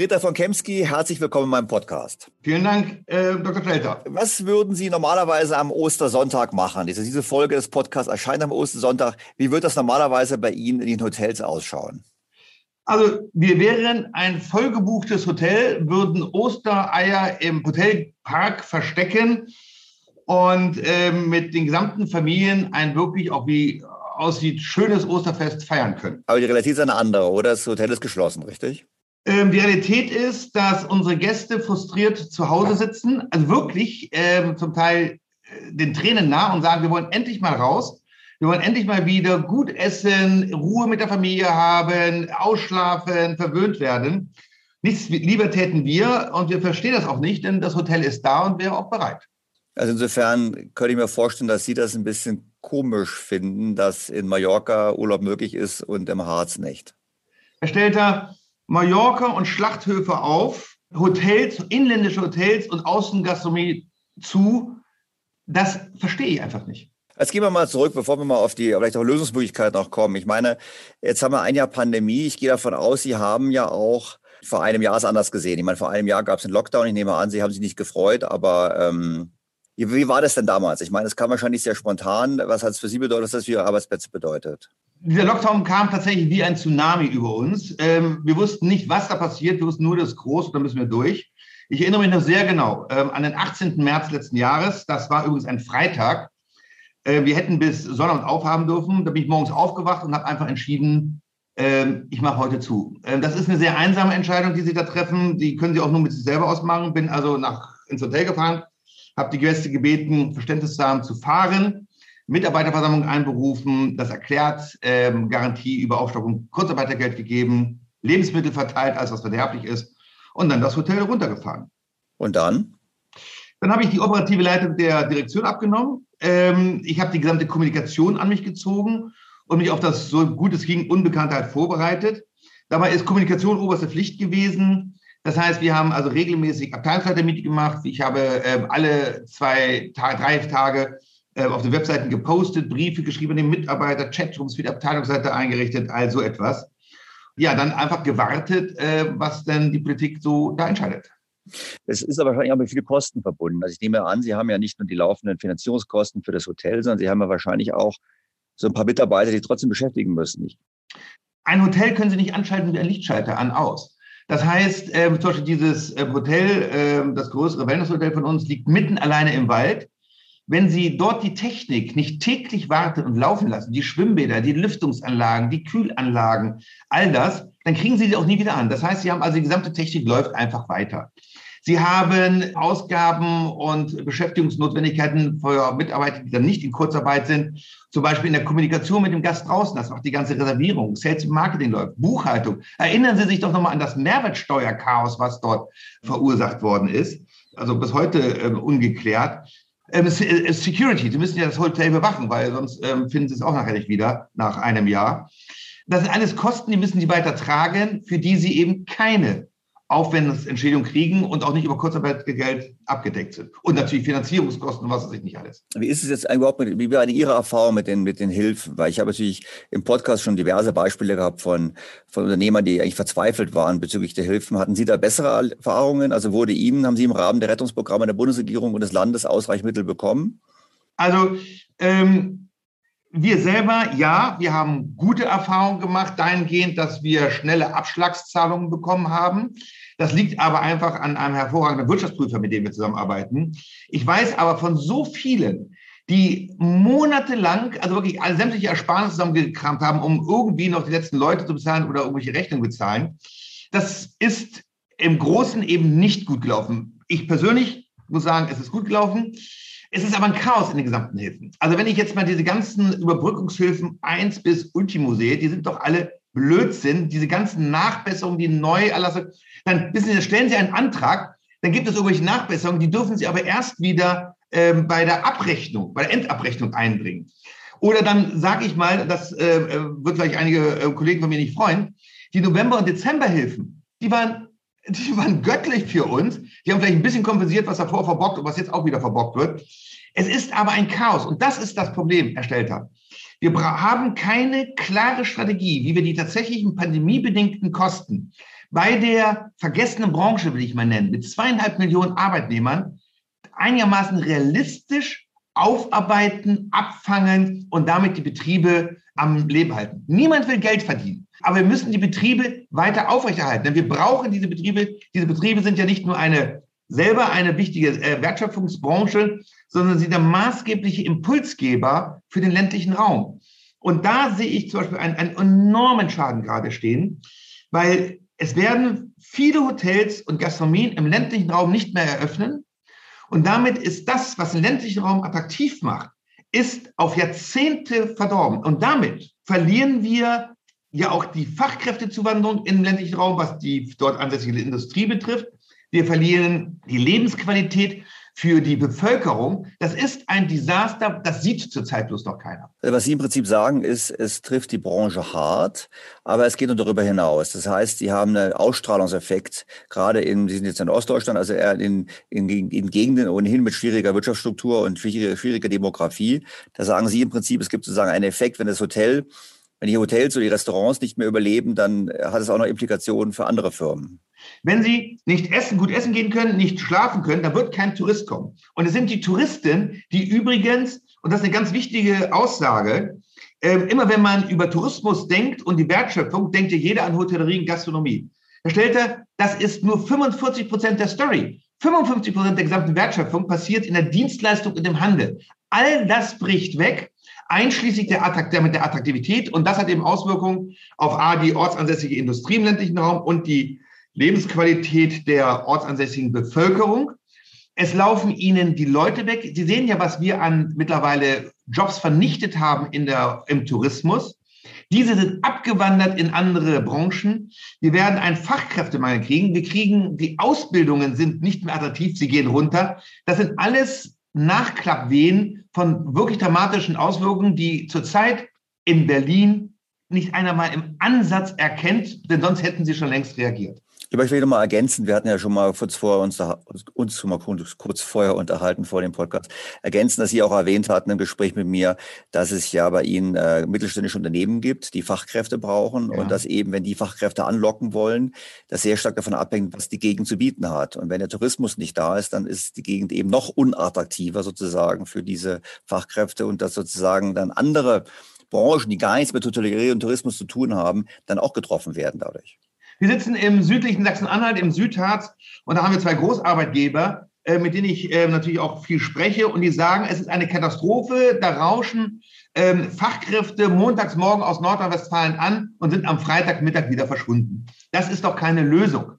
Rita von Kemski, herzlich willkommen in meinem Podcast.
Vielen Dank, äh, Dr. Stelter.
Was würden Sie normalerweise am Ostersonntag machen? Diese, diese Folge des Podcasts erscheint am Ostersonntag. Wie wird das normalerweise bei Ihnen in den Hotels ausschauen?
Also wir wären ein vollgebuchtes Hotel, würden Ostereier im Hotelpark verstecken und äh, mit den gesamten Familien ein wirklich auch wie aussieht, schönes Osterfest feiern können.
Aber die Realität ist eine andere, oder? Das Hotel ist geschlossen, richtig?
Ähm, die Realität ist, dass unsere Gäste frustriert zu Hause sitzen, also wirklich ähm, zum Teil äh, den Tränen nah und sagen, wir wollen endlich mal raus. Wir wollen endlich mal wieder gut essen, Ruhe mit der Familie haben, ausschlafen, verwöhnt werden. Nichts lieber täten wir und wir verstehen das auch nicht, denn das Hotel ist da und wäre auch bereit.
Also insofern könnte ich mir vorstellen, dass Sie das ein bisschen komisch finden, dass in Mallorca Urlaub möglich ist und im Harz nicht.
Herr Stelter, Mallorca und Schlachthöfe auf, Hotels, inländische Hotels und Außengastronomie zu. Das verstehe ich einfach nicht.
Jetzt gehen wir mal zurück, bevor wir mal auf die vielleicht auch Lösungsmöglichkeiten noch kommen. Ich meine, jetzt haben wir ein Jahr Pandemie. Ich gehe davon aus, Sie haben ja auch vor einem Jahr es anders gesehen. Ich meine, vor einem Jahr gab es einen Lockdown. Ich nehme an, Sie haben sich nicht gefreut, aber ähm, wie, war das denn damals? Ich meine, es kam wahrscheinlich sehr spontan. Was hat es für Sie bedeutet, was das für Ihre Arbeitsplätze bedeutet?
Dieser Lockdown kam tatsächlich wie ein Tsunami über uns. Ähm, wir wussten nicht, was da passiert. Wir wussten nur, das ist groß, da müssen wir durch. Ich erinnere mich noch sehr genau ähm, an den 18. März letzten Jahres. Das war übrigens ein Freitag. Äh, wir hätten bis Sonnabend aufhaben dürfen. Da bin ich morgens aufgewacht und habe einfach entschieden, ähm, ich mache heute zu. Ähm, das ist eine sehr einsame Entscheidung, die Sie da treffen. Die können Sie auch nur mit sich selber ausmachen. Bin also nach, ins Hotel gefahren, habe die Gäste gebeten, Verständnis zu haben, zu fahren. Mitarbeiterversammlung einberufen, das erklärt, ähm, Garantie über Aufstockung, Kurzarbeitergeld gegeben, Lebensmittel verteilt, alles was verderblich ist und dann das Hotel runtergefahren.
Und dann?
Dann habe ich die operative Leitung der Direktion abgenommen. Ähm, ich habe die gesamte Kommunikation an mich gezogen und mich auf das so gut es ging Unbekanntheit vorbereitet. Dabei ist Kommunikation oberste Pflicht gewesen. Das heißt, wir haben also regelmäßig Abteilungsleitermeeting gemacht. Ich habe äh, alle zwei, drei Tage auf den Webseiten gepostet, Briefe geschrieben an den Mitarbeiter, Chatrooms für die Abteilungsseite eingerichtet, all so etwas. Ja, dann einfach gewartet, äh, was denn die Politik so da entscheidet.
Es ist aber wahrscheinlich auch mit vielen Kosten verbunden. Also ich nehme an, Sie haben ja nicht nur die laufenden Finanzierungskosten für das Hotel, sondern Sie haben ja wahrscheinlich auch so ein paar Mitarbeiter, die trotzdem beschäftigen müssen.
Ein Hotel können Sie nicht anschalten wie ein Lichtschalter an aus. Das heißt, äh, zum Beispiel dieses äh, Hotel, äh, das größere Wellnesshotel von uns, liegt mitten alleine im Wald wenn Sie dort die Technik nicht täglich warten und laufen lassen, die Schwimmbäder, die Lüftungsanlagen, die Kühlanlagen, all das, dann kriegen Sie sie auch nie wieder an. Das heißt, Sie haben also die gesamte Technik läuft einfach weiter. Sie haben Ausgaben und Beschäftigungsnotwendigkeiten für Mitarbeiter, die dann nicht in Kurzarbeit sind, zum Beispiel in der Kommunikation mit dem Gast draußen. Das macht die ganze Reservierung, Sales Marketing läuft, Buchhaltung. Erinnern Sie sich doch nochmal an das Mehrwertsteuerchaos, was dort verursacht worden ist. Also bis heute äh, ungeklärt. Ähm, äh, Security, Sie müssen ja das Hotel bewachen, weil sonst ähm, finden Sie es auch nachher nicht wieder nach einem Jahr. Das sind alles Kosten, die müssen Sie weiter tragen, für die Sie eben keine Aufwendungsentschädigung kriegen und auch nicht über Kurzarbeitsgeld abgedeckt sind. Und natürlich Finanzierungskosten, was weiß ich nicht alles.
Wie ist es jetzt überhaupt mit, wie war Ihre Erfahrung mit den, mit den Hilfen? Weil ich habe natürlich im Podcast schon diverse Beispiele gehabt von, von Unternehmern, die eigentlich verzweifelt waren bezüglich der Hilfen. Hatten Sie da bessere Erfahrungen? Also wurde Ihnen, haben Sie im Rahmen der Rettungsprogramme der Bundesregierung und des Landes ausreichend Mittel bekommen?
Also, ähm, wir selber, ja, wir haben gute Erfahrungen gemacht dahingehend, dass wir schnelle Abschlagszahlungen bekommen haben. Das liegt aber einfach an einem hervorragenden Wirtschaftsprüfer, mit dem wir zusammenarbeiten. Ich weiß aber von so vielen, die monatelang, also wirklich alle sämtliche Ersparnisse zusammengekramt haben, um irgendwie noch die letzten Leute zu bezahlen oder irgendwelche Rechnungen bezahlen. Das ist im Großen eben nicht gut gelaufen. ich persönlich muss sagen, es ist gut gelaufen. Es ist aber ein Chaos in den gesamten Hilfen. Also wenn ich jetzt mal diese ganzen Überbrückungshilfen 1 bis Ultimo sehe, die sind doch alle Blödsinn. Diese ganzen Nachbesserungen, die neu erlassen, dann wissen Sie, stellen Sie einen Antrag, dann gibt es irgendwelche Nachbesserungen, die dürfen Sie aber erst wieder ähm, bei der Abrechnung, bei der Endabrechnung einbringen. Oder dann sage ich mal, das äh, äh, wird vielleicht einige äh, Kollegen von mir nicht freuen, die November- und Dezemberhilfen, die waren, *laughs* die waren göttlich für uns. Die haben vielleicht ein bisschen kompensiert, was davor verbockt und was jetzt auch wieder verbockt wird. Es ist aber ein Chaos und das ist das Problem, Herr Stelter. Wir haben keine klare Strategie, wie wir die tatsächlichen pandemiebedingten Kosten bei der vergessenen Branche, will ich mal nennen, mit zweieinhalb Millionen Arbeitnehmern einigermaßen realistisch aufarbeiten, abfangen und damit die Betriebe am Leben halten. Niemand will Geld verdienen, aber wir müssen die Betriebe weiter aufrechterhalten, denn wir brauchen diese Betriebe. Diese Betriebe sind ja nicht nur eine selber eine wichtige äh, Wertschöpfungsbranche, sondern sind der maßgebliche Impulsgeber für den ländlichen Raum. Und da sehe ich zum Beispiel einen, einen enormen Schaden gerade stehen, weil es werden viele Hotels und Gastronomien im ländlichen Raum nicht mehr eröffnen. Und damit ist das, was den ländlichen Raum attraktiv macht, ist auf Jahrzehnte verdorben. Und damit verlieren wir ja auch die Fachkräftezuwanderung im ländlichen Raum, was die dort ansässige Industrie betrifft. Wir verlieren die Lebensqualität für die Bevölkerung. Das ist ein Desaster, das sieht zurzeit bloß noch keiner.
Was Sie im Prinzip sagen, ist, es trifft die Branche hart, aber es geht nur darüber hinaus. Das heißt, Sie haben einen Ausstrahlungseffekt, gerade in, Sie sind jetzt in Ostdeutschland, also eher in, in, in Gegenden ohnehin mit schwieriger Wirtschaftsstruktur und schwieriger, schwieriger Demografie. Da sagen Sie im Prinzip, es gibt sozusagen einen Effekt, wenn das Hotel wenn die Hotels oder die Restaurants nicht mehr überleben, dann hat es auch noch Implikationen für andere Firmen.
Wenn Sie nicht essen, gut essen gehen können, nicht schlafen können, dann wird kein Tourist kommen. Und es sind die Touristen, die übrigens, und das ist eine ganz wichtige Aussage, äh, immer wenn man über Tourismus denkt und die Wertschöpfung, denkt ja jeder an Hotellerie und Gastronomie. Herr Stelter, das ist nur 45 Prozent der Story. 55 Prozent der gesamten Wertschöpfung passiert in der Dienstleistung und im Handel. All das bricht weg einschließlich der, Attrakt der mit der Attraktivität. Und das hat eben Auswirkungen auf A, die ortsansässige Industrie im ländlichen Raum und die Lebensqualität der ortsansässigen Bevölkerung. Es laufen ihnen die Leute weg. Sie sehen ja, was wir an mittlerweile Jobs vernichtet haben in der, im Tourismus. Diese sind abgewandert in andere Branchen. Wir werden einen Fachkräftemangel kriegen. Wir kriegen, die Ausbildungen sind nicht mehr attraktiv, sie gehen runter. Das sind alles Nachklappwehen von wirklich dramatischen Auswirkungen, die zurzeit in Berlin nicht einer mal im Ansatz erkennt, denn sonst hätten sie schon längst reagiert.
Ich möchte noch mal ergänzen, wir hatten ja schon mal kurz vorher uns, uns schon mal kurz vorher unterhalten vor dem Podcast, ergänzen, dass Sie auch erwähnt hatten im Gespräch mit mir, dass es ja bei Ihnen äh, mittelständische Unternehmen gibt, die Fachkräfte brauchen ja. und dass eben, wenn die Fachkräfte anlocken wollen, das sehr stark davon abhängt, was die Gegend zu bieten hat. Und wenn der Tourismus nicht da ist, dann ist die Gegend eben noch unattraktiver sozusagen für diese Fachkräfte und dass sozusagen dann andere Branchen, die gar nichts mit Hotellerie und Tourismus zu tun haben, dann auch getroffen werden dadurch.
Wir sitzen im südlichen Sachsen-Anhalt, im Südharz, und da haben wir zwei Großarbeitgeber, äh, mit denen ich äh, natürlich auch viel spreche, und die sagen, es ist eine Katastrophe, da rauschen ähm, Fachkräfte montags morgen aus Nordrhein-Westfalen an und sind am Freitagmittag wieder verschwunden. Das ist doch keine Lösung.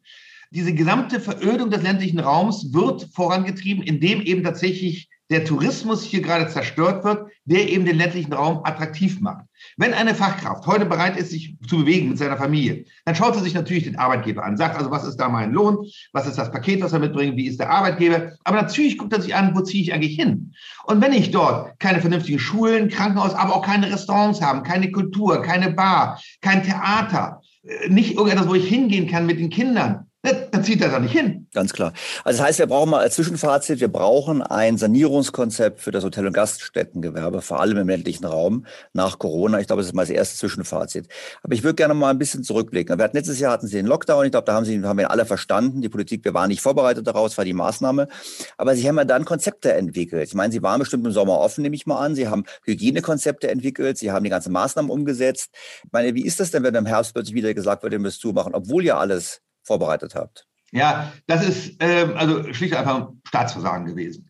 Diese gesamte Verödung des ländlichen Raums wird vorangetrieben, indem eben tatsächlich der Tourismus hier gerade zerstört wird, der eben den ländlichen Raum attraktiv macht. Wenn eine Fachkraft heute bereit ist, sich zu bewegen mit seiner Familie, dann schaut sie sich natürlich den Arbeitgeber an, sagt also, was ist da mein Lohn, was ist das Paket, was er mitbringt, wie ist der Arbeitgeber. Aber natürlich guckt er sich an, wo ziehe ich eigentlich hin? Und wenn ich dort keine vernünftigen Schulen, Krankenhaus, aber auch keine Restaurants haben, keine Kultur, keine Bar, kein Theater, äh, nicht irgendetwas, wo ich hingehen kann mit den Kindern, dann zieht er da nicht hin.
Ganz klar. Also das heißt, wir brauchen mal als Zwischenfazit, wir brauchen ein Sanierungskonzept für das Hotel- und Gaststättengewerbe, vor allem im ländlichen Raum nach Corona. Ich glaube, das ist mal das erste Zwischenfazit. Aber ich würde gerne mal ein bisschen zurückblicken. Wir hatten letztes Jahr hatten Sie den Lockdown. Ich glaube, da haben Sie, haben wir alle verstanden. Die Politik, wir waren nicht vorbereitet daraus, war die Maßnahme. Aber Sie haben ja dann Konzepte entwickelt. Ich meine, Sie waren bestimmt im Sommer offen, nehme ich mal an. Sie haben Hygienekonzepte entwickelt. Sie haben die ganzen Maßnahmen umgesetzt. Ich meine, wie ist das denn, wenn im Herbst plötzlich wieder gesagt wird, ihr müsst zumachen, obwohl ja alles vorbereitet habt?
Ja, das ist ähm, also schlicht einfach ein Staatsversagen gewesen.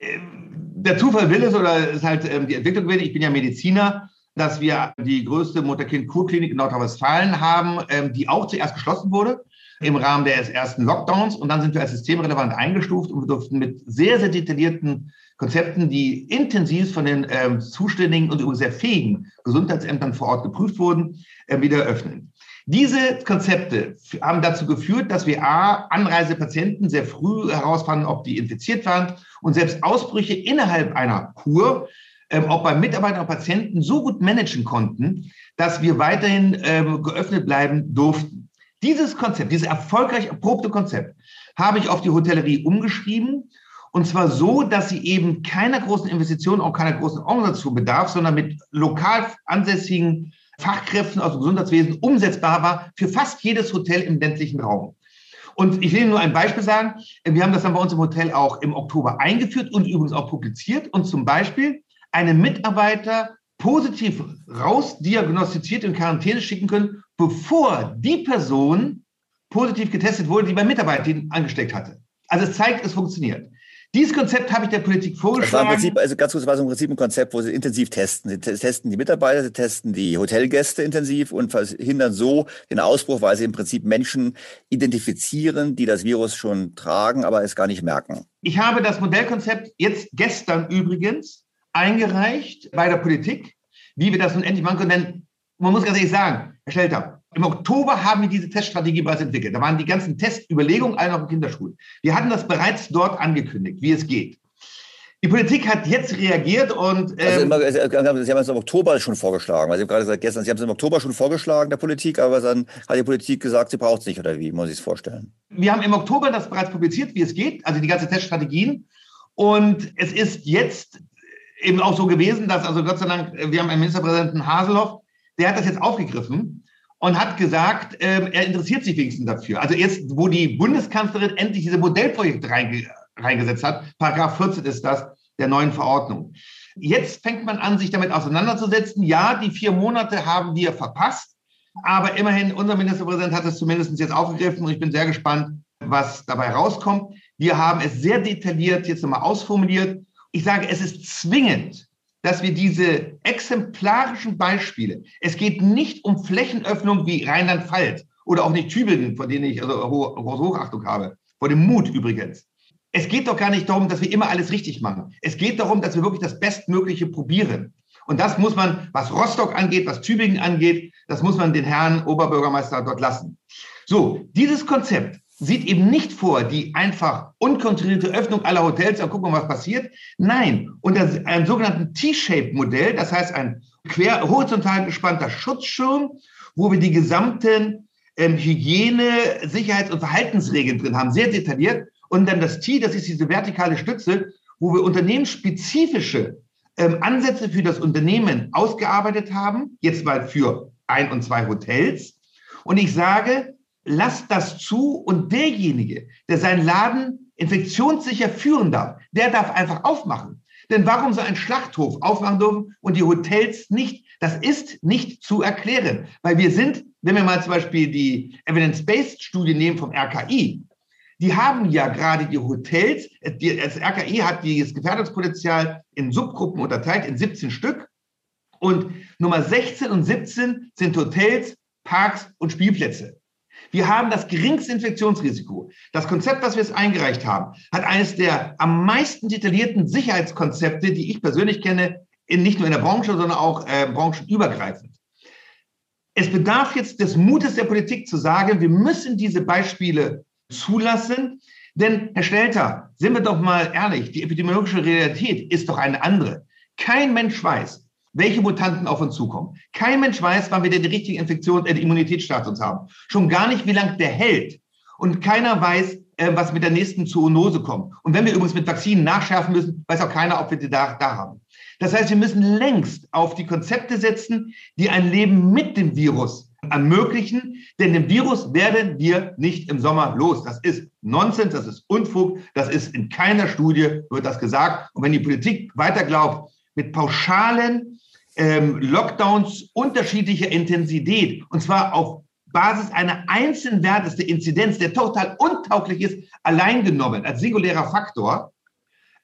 Ähm, der Zufall will es oder ist halt ähm, die Entwicklung gewesen. Ich bin ja Mediziner, dass wir die größte Mutter-Kind-Kurklinik in Nordrhein-Westfalen haben, ähm, die auch zuerst geschlossen wurde. im Rahmen des ersten Lockdowns und dann sind wir als systemrelevant eingestuft und wir durften mit sehr, sehr detaillierten Konzepten, die intensiv von den ähm, zuständigen und übrigens sehr fähigen Gesundheitsämtern vor Ort geprüft wurden, äh, wieder öffnen. Diese Konzepte haben dazu geführt, dass wir A, Anreisepatienten sehr früh herausfanden, ob die infiziert waren und selbst Ausbrüche innerhalb einer Kur, ähm, auch bei Mitarbeitern und Patienten so gut managen konnten, dass wir weiterhin ähm, geöffnet bleiben durften. Dieses Konzept, dieses erfolgreich erprobte Konzept, habe ich auf die Hotellerie umgeschrieben und zwar so, dass sie eben keiner großen Investition, auch keiner großen Organisation bedarf, sondern mit lokal ansässigen Fachkräften aus dem Gesundheitswesen umsetzbar war für fast jedes Hotel im ländlichen Raum. Und ich will Ihnen nur ein Beispiel sagen. Wir haben das dann bei uns im Hotel auch im Oktober eingeführt und übrigens auch publiziert. Und zum Beispiel einen Mitarbeiter positiv rausdiagnostiziert in Quarantäne schicken können, bevor die Person positiv getestet wurde, die beim Mitarbeiter angesteckt hatte. Also es zeigt, es funktioniert. Dieses Konzept habe ich der Politik vorgeschlagen. Das war
im Prinzip, also ganz kurz, war so im Prinzip ein Konzept, wo sie intensiv testen. Sie testen die Mitarbeiter, sie testen die Hotelgäste intensiv und verhindern so den Ausbruch, weil sie im Prinzip Menschen identifizieren, die das Virus schon tragen, aber es gar nicht merken.
Ich habe das Modellkonzept jetzt gestern übrigens eingereicht bei der Politik, wie wir das nun endlich machen können. Denn man muss ganz ehrlich sagen, Herr Stelter, im Oktober haben wir diese Teststrategie bereits entwickelt. Da waren die ganzen Testüberlegungen alle noch in Kinderschulen. Wir hatten das bereits dort angekündigt, wie es geht. Die Politik hat jetzt reagiert und.
Ähm also immer, Sie haben es im Oktober schon vorgeschlagen. Also Sie haben gerade gesagt, gestern, Sie haben es im Oktober schon vorgeschlagen, der Politik, aber dann hat die Politik gesagt, sie braucht es nicht, oder wie muss ich es vorstellen?
Wir haben im Oktober das bereits publiziert, wie es geht, also die ganze Teststrategien. Und es ist jetzt eben auch so gewesen, dass, also Gott sei Dank, wir haben einen Ministerpräsidenten Haselhoff, der hat das jetzt aufgegriffen und hat gesagt, äh, er interessiert sich wenigstens dafür. Also erst, wo die Bundeskanzlerin endlich diese Modellprojekte reinge reingesetzt hat, Paragraph 14 ist das der neuen Verordnung. Jetzt fängt man an, sich damit auseinanderzusetzen. Ja, die vier Monate haben wir verpasst, aber immerhin, unser Ministerpräsident hat es zumindest jetzt aufgegriffen und ich bin sehr gespannt, was dabei rauskommt. Wir haben es sehr detailliert jetzt nochmal ausformuliert. Ich sage, es ist zwingend, dass wir diese exemplarischen Beispiele, es geht nicht um Flächenöffnung wie Rheinland-Pfalz oder auch nicht Tübingen, vor denen ich also große Hochachtung habe, vor dem Mut übrigens. Es geht doch gar nicht darum, dass wir immer alles richtig machen. Es geht darum, dass wir wirklich das Bestmögliche probieren. Und das muss man, was Rostock angeht, was Tübingen angeht, das muss man den Herrn Oberbürgermeister dort lassen. So, dieses Konzept sieht eben nicht vor, die einfach unkontrollierte Öffnung aller Hotels, dann gucken was passiert. Nein, unter einem sogenannten T-Shape-Modell, das heißt ein quer horizontal gespannter Schutzschirm, wo wir die gesamten ähm, Hygiene, Sicherheits- und Verhaltensregeln drin haben, sehr detailliert. Und dann das T, das ist diese vertikale Stütze, wo wir unternehmensspezifische ähm, Ansätze für das Unternehmen ausgearbeitet haben, jetzt mal für ein und zwei Hotels. Und ich sage, lasst das zu und derjenige, der seinen Laden infektionssicher führen darf, der darf einfach aufmachen. Denn warum soll ein Schlachthof aufmachen dürfen und die Hotels nicht? Das ist nicht zu erklären, weil wir sind, wenn wir mal zum Beispiel die Evidence-Based-Studie nehmen vom RKI, die haben ja gerade die Hotels, das RKI hat das Gefährdungspotenzial in Subgruppen unterteilt, in 17 Stück. Und Nummer 16 und 17 sind Hotels, Parks und Spielplätze. Wir haben das geringste Infektionsrisiko. Das Konzept, das wir jetzt eingereicht haben, hat eines der am meisten detaillierten Sicherheitskonzepte, die ich persönlich kenne, in, nicht nur in der Branche, sondern auch äh, branchenübergreifend. Es bedarf jetzt des Mutes der Politik zu sagen, wir müssen diese Beispiele zulassen. Denn, Herr Stelter, sind wir doch mal ehrlich, die epidemiologische Realität ist doch eine andere. Kein Mensch weiß, welche Mutanten auf uns zukommen. Kein Mensch weiß, wann wir denn die richtige Infektion, äh, Immunitätsstatus haben. Schon gar nicht, wie lange der hält. Und keiner weiß, äh, was mit der nächsten Zoonose kommt. Und wenn wir übrigens mit Vakzinen nachschärfen müssen, weiß auch keiner, ob wir die da, da haben. Das heißt, wir müssen längst auf die Konzepte setzen, die ein Leben mit dem Virus ermöglichen, denn den Virus werden wir nicht im Sommer los. Das ist Nonsens, das ist Unfug, das ist in keiner Studie wird das gesagt. Und wenn die Politik weiter glaubt, mit pauschalen ähm, Lockdowns unterschiedlicher Intensität. Und zwar auf Basis einer einzelnen Wertes der Inzidenz, der total untauglich ist, allein genommen als singulärer Faktor,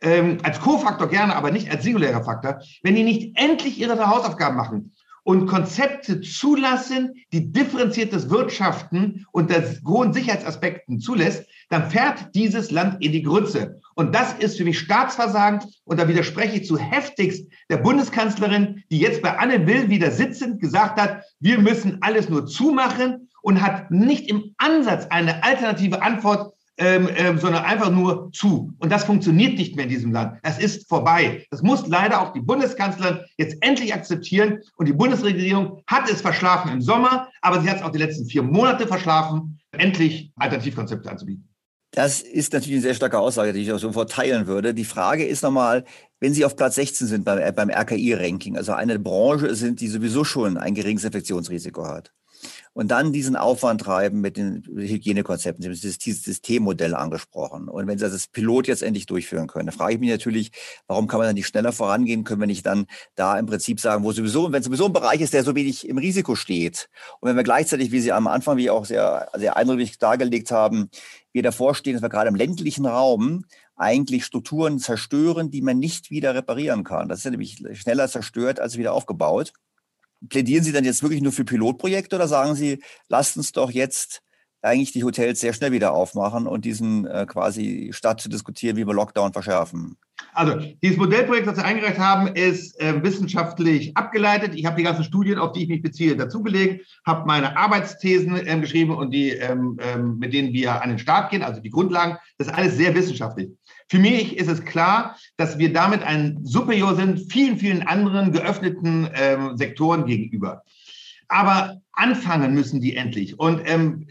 ähm, als Co-Faktor gerne, aber nicht als singulärer Faktor, wenn die nicht endlich ihre Hausaufgaben machen und Konzepte zulassen, die differenziertes Wirtschaften unter hohen Sicherheitsaspekten zulässt, dann fährt dieses Land in die Grütze. Und das ist für mich Staatsversagen. Und da widerspreche ich zu heftigst der Bundeskanzlerin, die jetzt bei Anne Will wieder sitzend gesagt hat, wir müssen alles nur zumachen und hat nicht im Ansatz eine alternative Antwort ähm, ähm, sondern einfach nur zu. Und das funktioniert nicht mehr in diesem Land. Das ist vorbei. Das muss leider auch die Bundeskanzlerin jetzt endlich akzeptieren. Und die Bundesregierung hat es verschlafen im Sommer, aber sie hat es auch die letzten vier Monate verschlafen, endlich Alternativkonzepte anzubieten.
Das ist natürlich eine sehr starke Aussage, die ich auch sofort teilen würde. Die Frage ist nochmal, wenn Sie auf Platz 16 sind beim, beim RKI-Ranking, also eine Branche sind, die sowieso schon ein geringes Infektionsrisiko hat und dann diesen Aufwand treiben mit den Hygienekonzepten. Sie haben dieses Systemmodell angesprochen. Und wenn Sie das Pilot jetzt endlich durchführen können, dann frage ich mich natürlich, warum kann man dann nicht schneller vorangehen? Können wir nicht dann da im Prinzip sagen, wo sowieso, wenn sowieso ein Bereich ist, der so wenig im Risiko steht und wenn wir gleichzeitig, wie Sie am Anfang, wie auch sehr, sehr eindrücklich dargelegt haben, wir davor stehen, dass wir gerade im ländlichen Raum eigentlich Strukturen zerstören, die man nicht wieder reparieren kann. Das ist ja nämlich schneller zerstört als wieder aufgebaut plädieren Sie dann jetzt wirklich nur für Pilotprojekte oder sagen Sie, lasst uns doch jetzt eigentlich die Hotels sehr schnell wieder aufmachen und diesen äh, quasi statt zu diskutieren, wie wir Lockdown verschärfen?
Also dieses Modellprojekt, das Sie eingereicht haben, ist äh, wissenschaftlich abgeleitet. Ich habe die ganzen Studien, auf die ich mich beziehe, dazugelegt, habe meine Arbeitsthesen äh, geschrieben und die, ähm, ähm, mit denen wir an den Start gehen, also die Grundlagen. Das ist alles sehr wissenschaftlich. Für mich ist es klar, dass wir damit ein Superior sind, vielen, vielen anderen geöffneten ähm, Sektoren gegenüber. Aber anfangen müssen die endlich. Und ähm,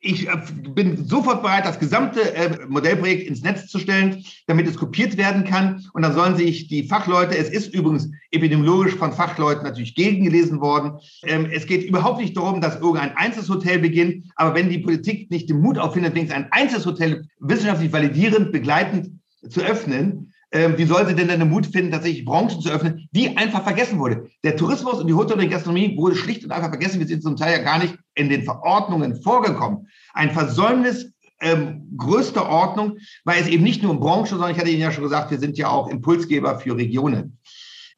ich äh, bin sofort bereit, das gesamte äh, Modellprojekt ins Netz zu stellen, damit es kopiert werden kann. Und dann sollen sich die Fachleute, es ist übrigens epidemiologisch von Fachleuten natürlich gegengelesen worden. Ähm, es geht überhaupt nicht darum, dass irgendein Einzelhotel beginnt. Aber wenn die Politik nicht den Mut auffindet, wenigstens ein Einzelhotel wissenschaftlich validierend, begleitend zu öffnen, ähm, wie soll sie denn den Mut finden, tatsächlich Branchen zu öffnen, die einfach vergessen wurde? Der Tourismus und die Hotellerie Gastronomie wurde schlicht und einfach vergessen. Wir sind zum Teil ja gar nicht in den Verordnungen vorgekommen. Ein Versäumnis ähm, größter Ordnung, weil es eben nicht nur um Branche, sondern ich hatte Ihnen ja schon gesagt, wir sind ja auch Impulsgeber für Regionen.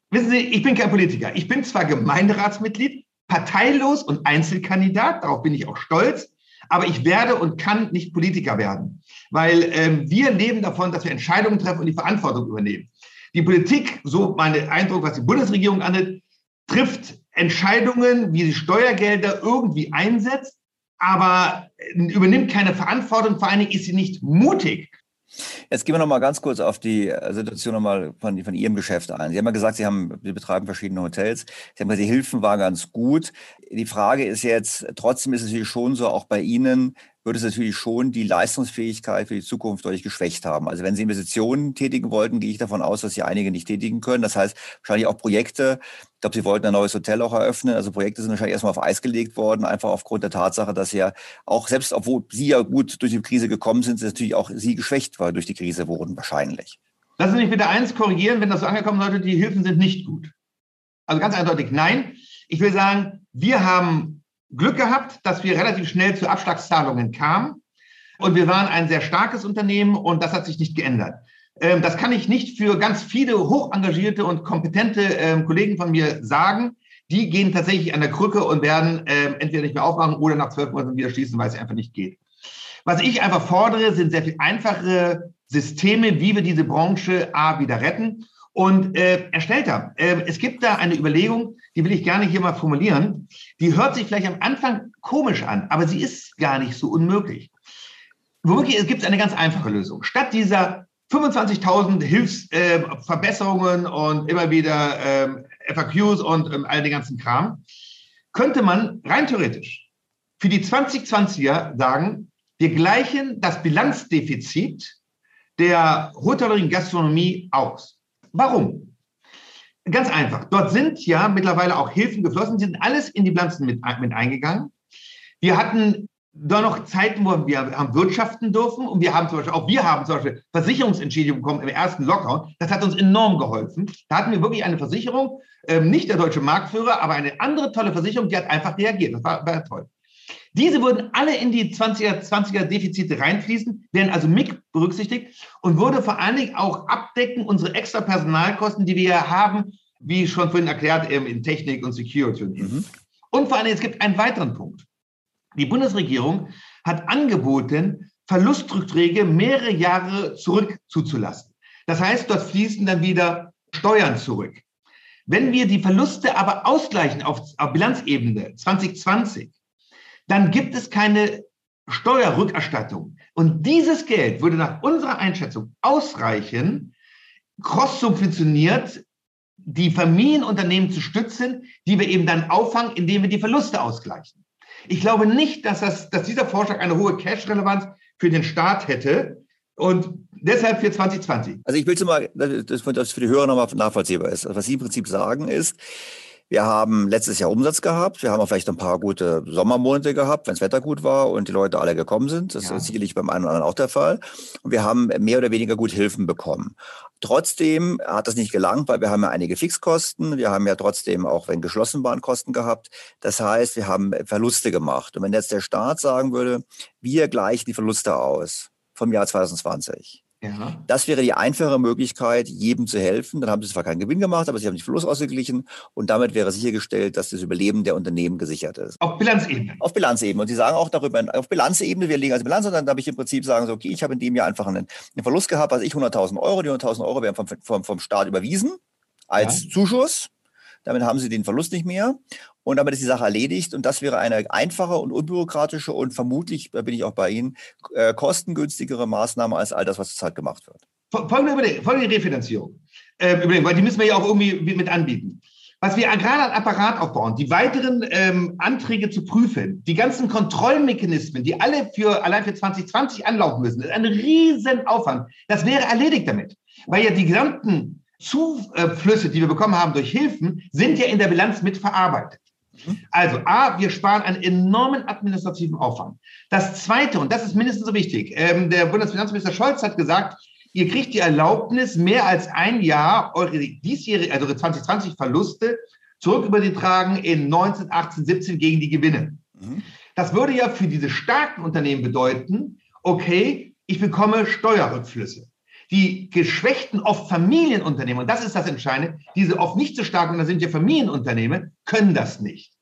Wissen Sie, ich bin kein Politiker. Ich bin zwar Gemeinderatsmitglied, parteilos und Einzelkandidat, darauf bin ich auch stolz, aber ich werde und kann nicht Politiker werden, weil ähm, wir leben davon, dass wir Entscheidungen treffen und die Verantwortung übernehmen. Die Politik, so mein Eindruck, was die Bundesregierung angeht, trifft Entscheidungen, wie sie Steuergelder irgendwie einsetzt, aber übernimmt keine Verantwortung. Vor allen Dingen ist sie nicht mutig.
Jetzt gehen wir noch mal ganz kurz auf die äh, Situation noch mal von, von Ihrem Geschäft ein. Sie haben ja gesagt, Sie haben, Sie betreiben verschiedene Hotels. Sie haben gesagt, die Hilfen waren ganz gut. Die Frage ist jetzt, trotzdem ist es natürlich schon so, auch bei Ihnen, würde es natürlich schon die Leistungsfähigkeit für die Zukunft deutlich geschwächt haben. Also wenn Sie Investitionen tätigen wollten, gehe ich davon aus, dass Sie einige nicht tätigen können. Das heißt, wahrscheinlich auch Projekte. Ich glaube, Sie wollten ein neues Hotel auch eröffnen. Also Projekte sind wahrscheinlich erstmal auf Eis gelegt worden, einfach aufgrund der Tatsache, dass ja auch selbst, obwohl Sie ja gut durch die Krise gekommen sind, sind natürlich auch Sie geschwächt war durch die Krise wurden wahrscheinlich.
Lassen Sie mich bitte eins korrigieren, wenn das so angekommen sollte, die Hilfen sind nicht gut. Also ganz eindeutig nein. Ich will sagen, wir haben Glück gehabt, dass wir relativ schnell zu Abschlagszahlungen kamen. Und wir waren ein sehr starkes Unternehmen und das hat sich nicht geändert. Ähm, das kann ich nicht für ganz viele hoch engagierte und kompetente ähm, Kollegen von mir sagen. Die gehen tatsächlich an der Krücke und werden ähm, entweder nicht mehr aufmachen oder nach zwölf Monaten wieder schließen, weil es einfach nicht geht. Was ich einfach fordere, sind sehr viel einfachere Systeme, wie wir diese Branche A wieder retten und äh, erstellt haben. Äh, es gibt da eine Überlegung, die will ich gerne hier mal formulieren. Die hört sich vielleicht am Anfang komisch an, aber sie ist gar nicht so unmöglich. Womöglich es eine ganz einfache Lösung. Statt dieser 25.000 Hilfsverbesserungen äh, und immer wieder äh, FAQs und ähm, all den ganzen Kram, könnte man rein theoretisch für die 2020er sagen, wir gleichen das Bilanzdefizit der Hotellerie Gastronomie aus. Warum? Ganz einfach. Dort sind ja mittlerweile auch Hilfen geflossen, sind alles in die Bilanzen mit, mit eingegangen. Wir hatten da noch Zeiten, wo wir haben wirtschaften dürfen und wir haben zum Beispiel, auch wir haben zum Beispiel Versicherungsentschädigung bekommen im ersten Lockdown. Das hat uns enorm geholfen. Da hatten wir wirklich eine Versicherung, ähm, nicht der deutsche Marktführer, aber eine andere tolle Versicherung, die hat einfach reagiert. Das war, war toll. Diese würden alle in die 20er, 20er Defizite reinfließen, werden also mit berücksichtigt und würde vor allen Dingen auch abdecken unsere extra Personalkosten, die wir haben wie schon vorhin erklärt, eben in Technik und Security. Und, mhm. und vor allem, es gibt einen weiteren Punkt. Die Bundesregierung hat angeboten, Verlustrückträge mehrere Jahre zurück zuzulassen. Das heißt, dort fließen dann wieder Steuern zurück. Wenn wir die Verluste aber ausgleichen auf, auf Bilanzebene 2020, dann gibt es keine Steuerrückerstattung. Und dieses Geld würde nach unserer Einschätzung ausreichen, cross-subventioniert die Familienunternehmen zu stützen, die wir eben dann auffangen, indem wir die Verluste ausgleichen. Ich glaube nicht, dass, das, dass dieser Vorschlag eine hohe Cash-Relevanz für den Staat hätte. Und deshalb für 2020.
Also ich will es mal, dass das für die Hörer nochmal nachvollziehbar ist. Was Sie im Prinzip sagen ist, wir haben letztes Jahr Umsatz gehabt. Wir haben auch vielleicht ein paar gute Sommermonate gehabt, wenn das Wetter gut war und die Leute alle gekommen sind. Das ja. ist sicherlich beim einen oder anderen auch der Fall. Und wir haben mehr oder weniger gut Hilfen bekommen. Trotzdem hat das nicht gelangt, weil wir haben ja einige Fixkosten. Wir haben ja trotzdem auch, wenn geschlossen waren, Kosten gehabt. Das heißt, wir haben Verluste gemacht. Und wenn jetzt der Staat sagen würde, wir gleichen die Verluste aus vom Jahr 2020, ja. Das wäre die einfache Möglichkeit, jedem zu helfen. Dann haben sie zwar keinen Gewinn gemacht, aber sie haben die Verlust ausgeglichen und damit wäre sichergestellt, dass das Überleben der Unternehmen gesichert ist.
Auf Bilanzebene.
Auf Bilanzebene. Und sie sagen auch darüber, auf Bilanzebene, wir legen also Bilanz und dann darf ich im Prinzip sagen, so, okay, ich habe in dem Jahr einfach einen, einen Verlust gehabt, was ich 100.000 Euro, die 100.000 Euro werden vom, vom, vom Staat überwiesen als ja. Zuschuss. Damit haben sie den Verlust nicht mehr. Und damit ist die Sache erledigt. Und das wäre eine einfache und unbürokratische und vermutlich, da bin ich auch bei Ihnen, äh, kostengünstigere Maßnahme als all das, was zurzeit gemacht wird.
Folgende, folgende Refinanzierung. Äh, Überlegung, weil die müssen wir ja auch irgendwie mit anbieten. Was wir gerade an Apparat aufbauen, die weiteren ähm, Anträge zu prüfen, die ganzen Kontrollmechanismen, die alle für allein für 2020 anlaufen müssen, ist ein Riesenaufwand. Das wäre erledigt damit, weil ja die gesamten Zuflüsse, die wir bekommen haben durch Hilfen, sind ja in der Bilanz mit verarbeitet. Mhm. Also A, wir sparen einen enormen administrativen Aufwand. Das Zweite, und das ist mindestens so wichtig, ähm, der Bundesfinanzminister Scholz hat gesagt, ihr kriegt die Erlaubnis, mehr als ein Jahr eure diesjährige, also eure 2020 Verluste zurückübertragen in 19, 18, 17 gegen die Gewinne. Mhm. Das würde ja für diese starken Unternehmen bedeuten, okay, ich bekomme Steuerrückflüsse. Die geschwächten, oft Familienunternehmen, und das ist das Entscheidende, diese oft nicht so starken, und das sind ja Familienunternehmen, können das nicht.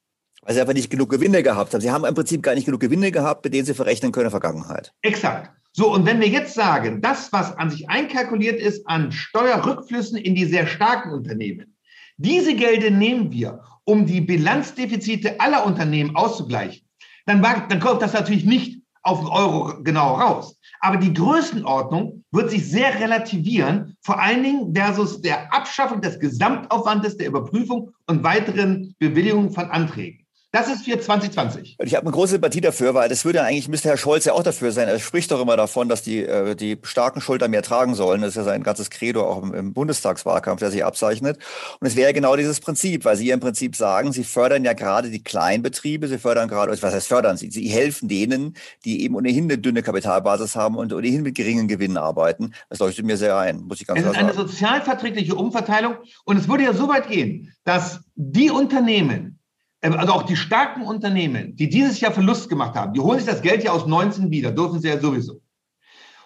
Weil sie einfach nicht genug Gewinne gehabt haben. Sie haben im Prinzip gar nicht genug Gewinne gehabt, mit denen sie verrechnen können in der Vergangenheit.
Exakt. So, und wenn wir jetzt sagen, das, was an sich einkalkuliert ist an Steuerrückflüssen in die sehr starken Unternehmen, diese Gelder nehmen wir, um die Bilanzdefizite aller Unternehmen auszugleichen, dann, dann kommt das natürlich nicht auf den Euro genau raus. Aber die Größenordnung wird sich sehr relativieren, vor allen Dingen versus der Abschaffung des Gesamtaufwandes der Überprüfung und weiteren Bewilligungen von Anträgen. Das ist für 2020.
Ich habe eine große Sympathie dafür, weil das würde eigentlich, müsste Herr Scholz ja auch dafür sein. Er spricht doch immer davon, dass die, äh, die starken Schultern mehr tragen sollen. Das ist ja sein ganzes Credo auch im, im Bundestagswahlkampf, der sich abzeichnet. Und es wäre ja genau dieses Prinzip, weil Sie ja im Prinzip sagen, Sie fördern ja gerade die Kleinbetriebe, Sie fördern gerade, was heißt fördern Sie? Sie helfen denen, die eben ohnehin eine dünne Kapitalbasis haben und ohnehin mit geringen Gewinnen arbeiten. Das leuchtet mir sehr ein, muss ich ganz
klar sagen. Es ist eine sozialverträgliche Umverteilung und es würde ja so weit gehen, dass die Unternehmen, also auch die starken Unternehmen, die dieses Jahr Verlust gemacht haben, die holen sich das Geld ja aus 19 wieder, dürfen sie ja sowieso.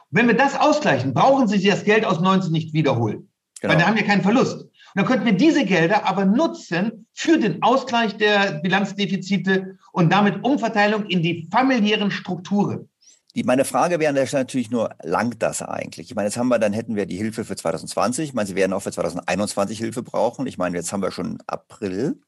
Wenn wir das ausgleichen, brauchen sie sich das Geld aus 19 nicht wiederholen. Genau. Weil dann haben wir keinen Verlust. Und dann könnten wir diese Gelder aber nutzen für den Ausgleich der Bilanzdefizite und damit Umverteilung in die familiären Strukturen.
Die, meine Frage wäre an der Stelle natürlich nur, langt das eigentlich? Ich meine, jetzt haben wir, dann hätten wir die Hilfe für 2020. Ich meine, Sie werden auch für 2021 Hilfe brauchen. Ich meine, jetzt haben wir schon April.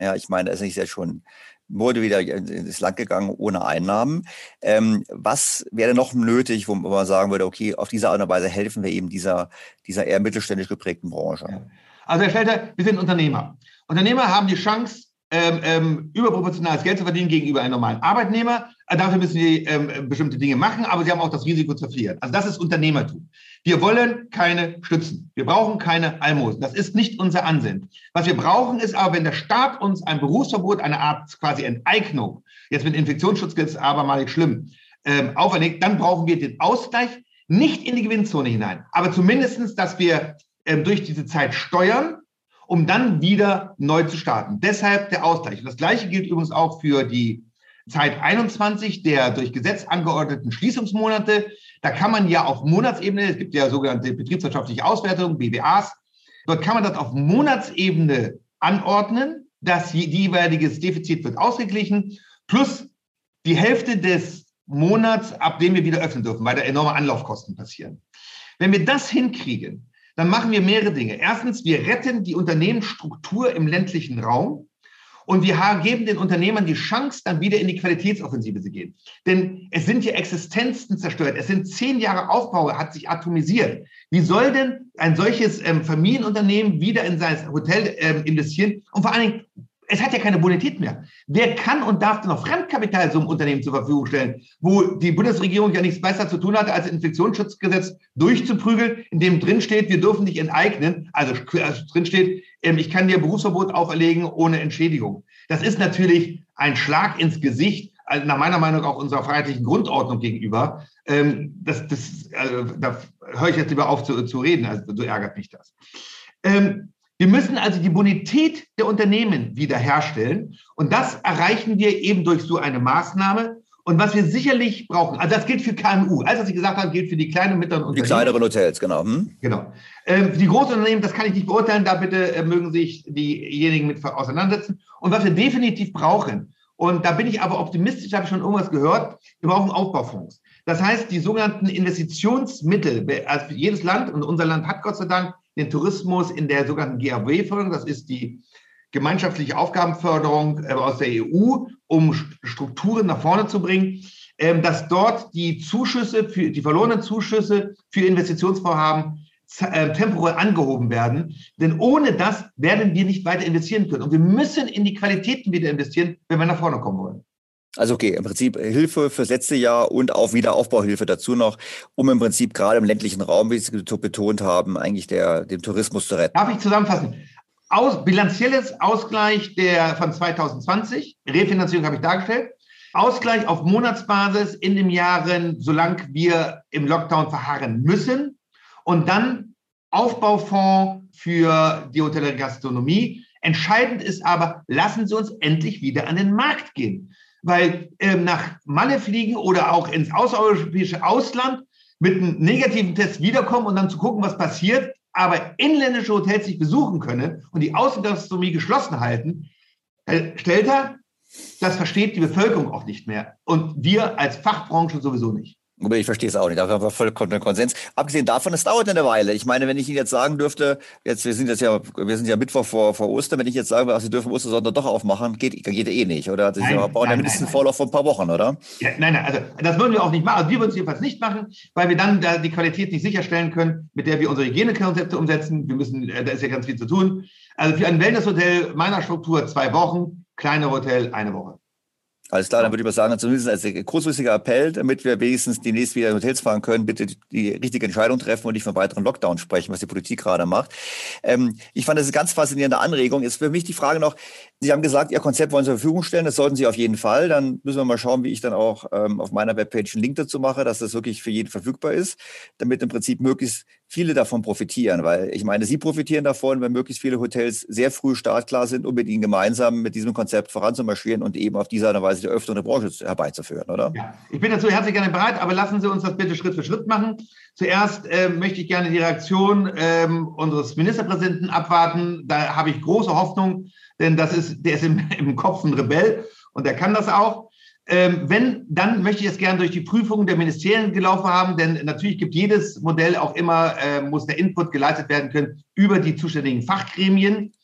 Ja, ich meine, es ist ja schon, wurde wieder ins Land gegangen ohne Einnahmen. Ähm, was wäre noch nötig, wo man sagen würde, okay, auf diese Art und Weise helfen wir eben dieser, dieser eher mittelständisch geprägten Branche?
Also Herr Stelter, wir sind Unternehmer. Unternehmer haben die Chance, ähm, ähm, überproportionales Geld zu verdienen gegenüber einem normalen Arbeitnehmer. Äh, dafür müssen sie ähm, bestimmte Dinge machen, aber sie haben auch das Risiko zu verlieren. Also das ist Unternehmertum. Wir wollen keine Stützen. Wir brauchen keine Almosen. Das ist nicht unser Ansinnen. Was wir brauchen, ist aber, wenn der Staat uns ein Berufsverbot, eine Art quasi Enteignung, jetzt mit Infektionsschutz geht es aber mal nicht schlimm, ähm, auferlegt, dann brauchen wir den Ausgleich nicht in die Gewinnzone hinein, aber zumindestens, dass wir ähm, durch diese Zeit steuern, um dann wieder neu zu starten. Deshalb der Ausgleich. Und das Gleiche gilt übrigens auch für die Zeit 21 der durch Gesetz angeordneten Schließungsmonate. Da kann man ja auf Monatsebene, es gibt ja sogenannte betriebswirtschaftliche Auswertungen, BWAs, Dort kann man das auf Monatsebene anordnen. Das jeweiliges Defizit wird ausgeglichen, plus die Hälfte des Monats, ab dem wir wieder öffnen dürfen, weil da enorme Anlaufkosten passieren. Wenn wir das hinkriegen, dann machen wir mehrere Dinge. Erstens, wir retten die Unternehmensstruktur im ländlichen Raum. Und wir geben den Unternehmern die Chance, dann wieder in die Qualitätsoffensive zu gehen. Denn es sind ja Existenzen zerstört. Es sind zehn Jahre Aufbau, hat sich atomisiert. Wie soll denn ein solches ähm, Familienunternehmen wieder in sein Hotel ähm, investieren? Und vor allen Dingen, es hat ja keine Bonität mehr. Wer kann und darf denn noch Fremdkapital so einem Unternehmen zur Verfügung stellen, wo die Bundesregierung ja nichts besser zu tun hatte, als Infektionsschutzgesetz durchzuprügeln, in dem drin steht, wir dürfen dich enteignen. Also, also drin steht, ähm, ich kann dir Berufsverbot auferlegen ohne Entschädigung. Das ist natürlich ein Schlag ins Gesicht, also nach meiner Meinung auch unserer freiheitlichen Grundordnung gegenüber. Ähm, das, das, also, da höre ich jetzt lieber auf zu, zu reden, also so ärgert mich das. Ähm, wir müssen also die Bonität der Unternehmen wiederherstellen. Und das erreichen wir eben durch so eine Maßnahme. Und was wir sicherlich brauchen, also das gilt für KMU. Alles, was ich gesagt habe, gilt für die kleinen und mittleren
Unternehmen. Die kleineren Hotels, genau. Hm?
Genau. Ähm, für die großen Unternehmen, das kann ich nicht beurteilen. Da bitte äh, mögen sich diejenigen mit auseinandersetzen. Und was wir definitiv brauchen, und da bin ich aber optimistisch, habe ich schon irgendwas gehört, wir brauchen Aufbaufonds. Das heißt, die sogenannten Investitionsmittel, also jedes Land, und unser Land hat Gott sei Dank den Tourismus in der sogenannten GAW-Förderung, das ist die gemeinschaftliche Aufgabenförderung äh, aus der EU, um Strukturen nach vorne zu bringen, ähm, dass dort die Zuschüsse, für, die verlorenen Zuschüsse für Investitionsvorhaben äh, temporär angehoben werden. Denn ohne das werden wir nicht weiter investieren können. Und wir müssen in die Qualitäten wieder investieren, wenn wir nach vorne kommen wollen.
Also okay, im Prinzip Hilfe fürs letzte Jahr und auch Wiederaufbauhilfe dazu noch, um im Prinzip gerade im ländlichen Raum, wie Sie betont haben, eigentlich der, den Tourismus zu retten.
Darf ich zusammenfassen? Aus, bilanzielles Ausgleich der von 2020, Refinanzierung habe ich dargestellt, Ausgleich auf Monatsbasis in den Jahren, solange wir im Lockdown verharren müssen und dann Aufbaufonds für die Hotellerie Gastronomie. Entscheidend ist aber, lassen Sie uns endlich wieder an den Markt gehen weil ähm, nach Malle fliegen oder auch ins außereuropäische Ausland mit einem negativen Test wiederkommen und dann zu gucken, was passiert, aber inländische Hotels nicht besuchen können und die Außengastronomie geschlossen halten, Herr Stelter, das versteht die Bevölkerung auch nicht mehr. Und wir als Fachbranche sowieso nicht.
Ich verstehe es auch nicht. Da haben wir vollkommen Konsens. Abgesehen davon, es dauert eine Weile. Ich meine, wenn ich Ihnen jetzt sagen dürfte, jetzt, wir sind jetzt ja, wir sind ja Mittwoch vor, vor Ostern, wenn ich jetzt sagen würde, Sie dürfen Ostersonntag doch aufmachen, geht, geht eh nicht, oder? Sie nein, brauchen ja mindestens einen Vorlauf von ein paar Wochen, oder?
Ja, nein, nein, also das würden wir auch nicht machen. Also wir würden es jedenfalls nicht machen, weil wir dann da die Qualität nicht sicherstellen können, mit der wir unsere Hygienekonzepte umsetzen. Wir müssen, äh, da ist ja ganz viel zu tun. Also für ein Wellnesshotel meiner Struktur zwei Wochen, kleine Hotel eine Woche.
Alles klar, dann würde ich mal sagen, zumindest als kurzfristiger Appell, damit wir wenigstens demnächst wieder in Hotels fahren können, bitte die richtige Entscheidung treffen und nicht von weiteren Lockdowns sprechen, was die Politik gerade macht. Ähm, ich fand das eine ganz faszinierende Anregung. Ist für mich die Frage noch, Sie haben gesagt, Ihr Konzept wollen Sie zur Verfügung stellen, das sollten Sie auf jeden Fall. Dann müssen wir mal schauen, wie ich dann auch ähm, auf meiner Webpage einen Link dazu mache, dass das wirklich für jeden verfügbar ist, damit im Prinzip möglichst viele davon profitieren, weil ich meine, Sie profitieren davon, wenn möglichst viele Hotels sehr früh startklar sind, um mit Ihnen gemeinsam mit diesem Konzept voranzumarschieren und eben auf diese Art und Weise die Öffnung der Branche herbeizuführen, oder?
Ja, ich bin dazu herzlich gerne bereit, aber lassen Sie uns das bitte Schritt für Schritt machen. Zuerst äh, möchte ich gerne die Reaktion ähm, unseres Ministerpräsidenten abwarten. Da habe ich große Hoffnung, denn das ist, der ist im, *laughs* im Kopf ein Rebell und der kann das auch. Ähm, wenn, dann möchte ich es gerne durch die Prüfung der Ministerien gelaufen haben, denn natürlich gibt jedes Modell auch immer, äh, muss der Input geleitet werden können über die zuständigen Fachgremien.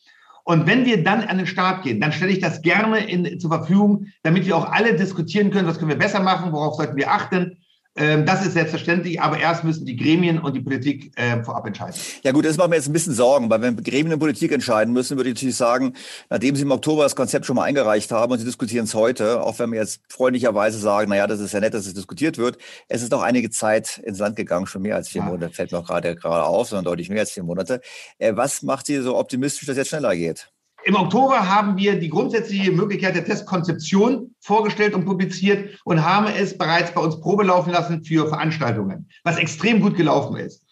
Und wenn wir dann an den Start gehen, dann stelle ich das gerne in, zur Verfügung, damit wir auch alle diskutieren können, was können wir besser machen, worauf sollten wir achten. Ähm, das ist selbstverständlich, aber erst müssen die Gremien und die Politik äh, vorab entscheiden.
Ja gut, das macht mir jetzt ein bisschen Sorgen, weil wenn Gremien und Politik entscheiden müssen, würde ich natürlich sagen, nachdem Sie im Oktober das Konzept schon mal eingereicht haben und Sie diskutieren es heute, auch wenn wir jetzt freundlicherweise sagen, naja, das ist ja nett, dass es diskutiert wird, es ist doch einige Zeit ins Land gegangen, schon mehr als vier ja. Monate, fällt mir auch gerade, gerade auf, sondern deutlich mehr als vier Monate. Äh, was macht Sie so optimistisch, dass es jetzt schneller geht?
Im Oktober haben wir die grundsätzliche Möglichkeit der Testkonzeption vorgestellt und publiziert und haben es bereits bei uns probelaufen lassen für Veranstaltungen, was extrem gut gelaufen ist.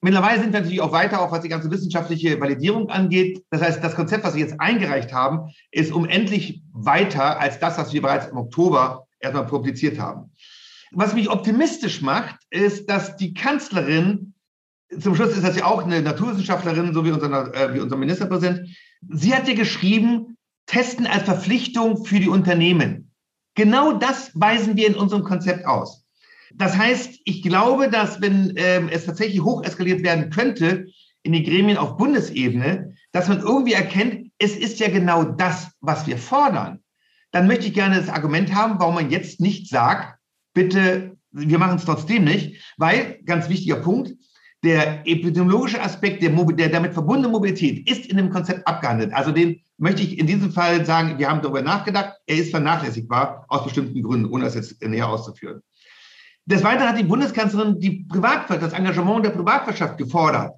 Mittlerweile sind wir natürlich auch weiter, auch was die ganze wissenschaftliche Validierung angeht. Das heißt, das Konzept, was wir jetzt eingereicht haben, ist unendlich weiter als das, was wir bereits im Oktober erstmal publiziert haben. Was mich optimistisch macht, ist, dass die Kanzlerin zum Schluss ist das ja auch eine Naturwissenschaftlerin, so wie unser, äh, wie unser Ministerpräsident. Sie hat ja geschrieben, Testen als Verpflichtung für die Unternehmen. Genau das weisen wir in unserem Konzept aus. Das heißt, ich glaube, dass wenn ähm, es tatsächlich hocheskaliert werden könnte in die Gremien auf Bundesebene, dass man irgendwie erkennt, es ist ja genau das, was wir fordern. Dann möchte ich gerne das Argument haben, warum man jetzt nicht sagt, bitte, wir machen es trotzdem nicht, weil, ganz wichtiger Punkt, der epidemiologische Aspekt der, der damit verbundene Mobilität ist in dem Konzept abgehandelt. Also den möchte ich in diesem Fall sagen, wir haben darüber nachgedacht, er ist vernachlässigbar aus bestimmten Gründen, ohne das jetzt näher auszuführen. Des Weiteren hat die Bundeskanzlerin die das Engagement der Privatwirtschaft gefordert.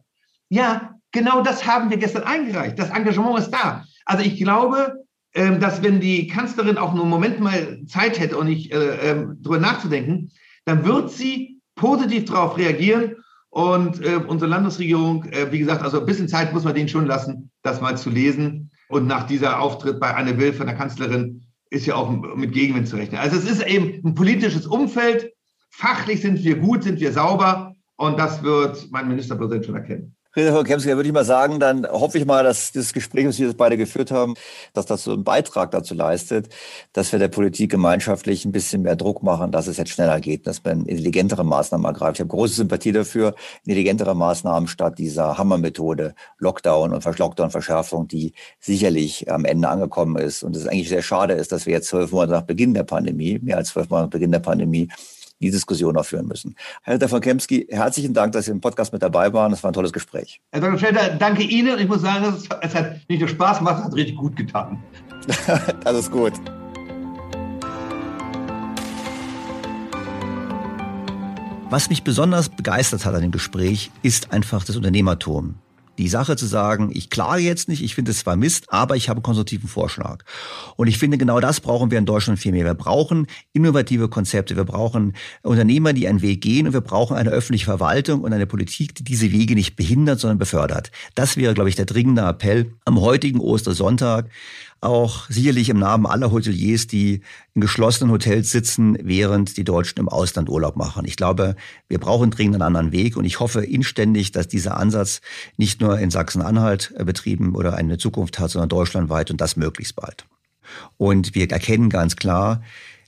Ja, genau das haben wir gestern eingereicht. Das Engagement ist da. Also ich glaube, ähm, dass wenn die Kanzlerin auch nur einen Moment mal Zeit hätte und nicht äh, ähm, darüber nachzudenken, dann wird sie positiv darauf reagieren und äh, unsere Landesregierung, äh, wie gesagt, also ein bisschen Zeit muss man denen schon lassen, das mal zu lesen. Und nach dieser Auftritt bei Anne Will von der Kanzlerin ist ja auch mit Gegenwind zu rechnen. Also es ist eben ein politisches Umfeld. Fachlich sind wir gut, sind wir sauber. Und das wird mein Ministerpräsident schon erkennen.
Frau Kemski, würde ich mal sagen, dann hoffe ich mal, dass das Gespräch, das wir jetzt beide geführt haben, dass das so einen Beitrag dazu leistet, dass wir der Politik gemeinschaftlich ein bisschen mehr Druck machen, dass es jetzt schneller geht, dass man intelligentere Maßnahmen ergreift. Ich habe große Sympathie dafür, intelligentere Maßnahmen statt dieser Hammermethode, Lockdown und Lockdown-Verschärfung, die sicherlich am Ende angekommen ist. Und es eigentlich sehr schade ist, dass wir jetzt zwölf Monate nach Beginn der Pandemie, mehr als zwölf Monate nach Beginn der Pandemie, die Diskussion auch führen müssen. Herr Dr. von Kemski, herzlichen Dank, dass Sie im Podcast mit dabei waren. Das war ein tolles Gespräch.
Herr Dr. Schelter, danke Ihnen. Ich muss sagen, es hat nicht nur Spaß gemacht, es hat richtig gut getan. *laughs*
das ist gut. Was mich besonders begeistert hat an dem Gespräch, ist einfach das Unternehmertum die Sache zu sagen, ich klage jetzt nicht, ich finde es zwar Mist, aber ich habe einen konstruktiven Vorschlag. Und ich finde, genau das brauchen wir in Deutschland viel mehr. Wir brauchen innovative Konzepte, wir brauchen Unternehmer, die einen Weg gehen und wir brauchen eine öffentliche Verwaltung und eine Politik, die diese Wege nicht behindert, sondern befördert. Das wäre, glaube ich, der dringende Appell am heutigen Ostersonntag auch sicherlich im Namen aller Hoteliers, die in geschlossenen Hotels sitzen, während die Deutschen im Ausland Urlaub machen. Ich glaube, wir brauchen dringend einen anderen Weg und ich hoffe inständig, dass dieser Ansatz nicht nur in Sachsen-Anhalt äh, betrieben oder eine Zukunft hat, sondern deutschlandweit und das möglichst bald. Und wir erkennen ganz klar,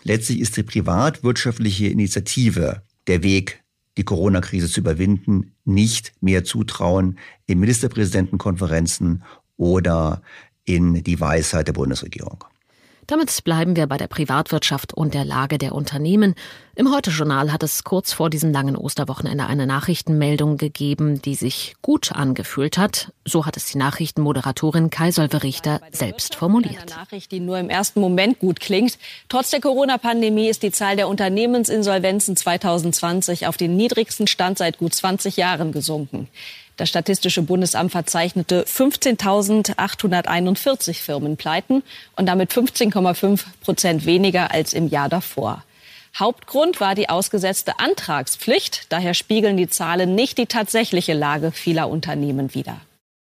letztlich ist die privatwirtschaftliche Initiative der Weg, die Corona-Krise zu überwinden, nicht mehr zutrauen in Ministerpräsidentenkonferenzen oder in die Weisheit der Bundesregierung.
Damit bleiben wir bei der Privatwirtschaft und der Lage der Unternehmen. Im Heute-Journal hat es kurz vor diesem langen Osterwochenende eine Nachrichtenmeldung gegeben, die sich gut angefühlt hat. So hat es die Nachrichtenmoderatorin Kai Solverichter selbst formuliert.
Eine Nachricht, die nur im ersten Moment gut klingt. Trotz der Corona-Pandemie ist die Zahl der Unternehmensinsolvenzen 2020 auf den niedrigsten Stand seit gut 20 Jahren gesunken. Das Statistische Bundesamt verzeichnete 15.841 Firmenpleiten und damit 15,5 Prozent weniger als im Jahr davor. Hauptgrund war die ausgesetzte Antragspflicht. Daher spiegeln die Zahlen nicht die tatsächliche Lage vieler Unternehmen wider.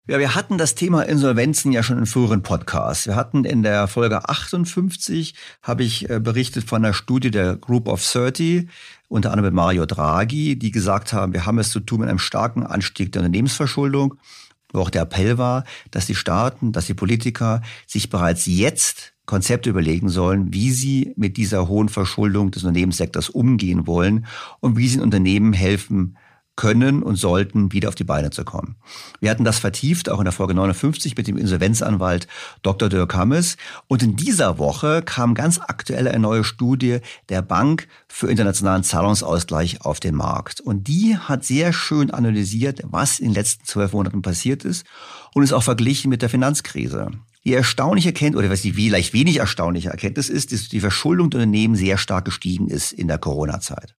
Ja, wir hatten das Thema Insolvenzen ja schon in früheren Podcasts. Wir hatten in der Folge 58, habe ich äh, berichtet von einer Studie der Group of 30, unter anderem Mario Draghi, die gesagt haben, wir haben es zu tun mit einem starken Anstieg der Unternehmensverschuldung, wo auch der Appell war, dass die Staaten, dass die Politiker sich bereits jetzt Konzepte überlegen sollen, wie sie mit dieser hohen Verschuldung des Unternehmenssektors umgehen wollen und wie sie den Unternehmen helfen können und sollten, wieder auf die Beine zu kommen. Wir hatten das vertieft, auch in der Folge 59 mit dem Insolvenzanwalt Dr. Dirk Hammes. Und in dieser Woche kam ganz aktuell eine neue Studie der Bank für internationalen Zahlungsausgleich auf den Markt. Und die hat sehr schön analysiert, was in den letzten zwölf Monaten passiert ist und ist auch verglichen mit der Finanzkrise. Die erstaunliche Erkenntnis, oder was die vielleicht wenig erstaunliche Erkenntnis ist, dass die Verschuldung der Unternehmen sehr stark gestiegen ist in der Corona-Zeit.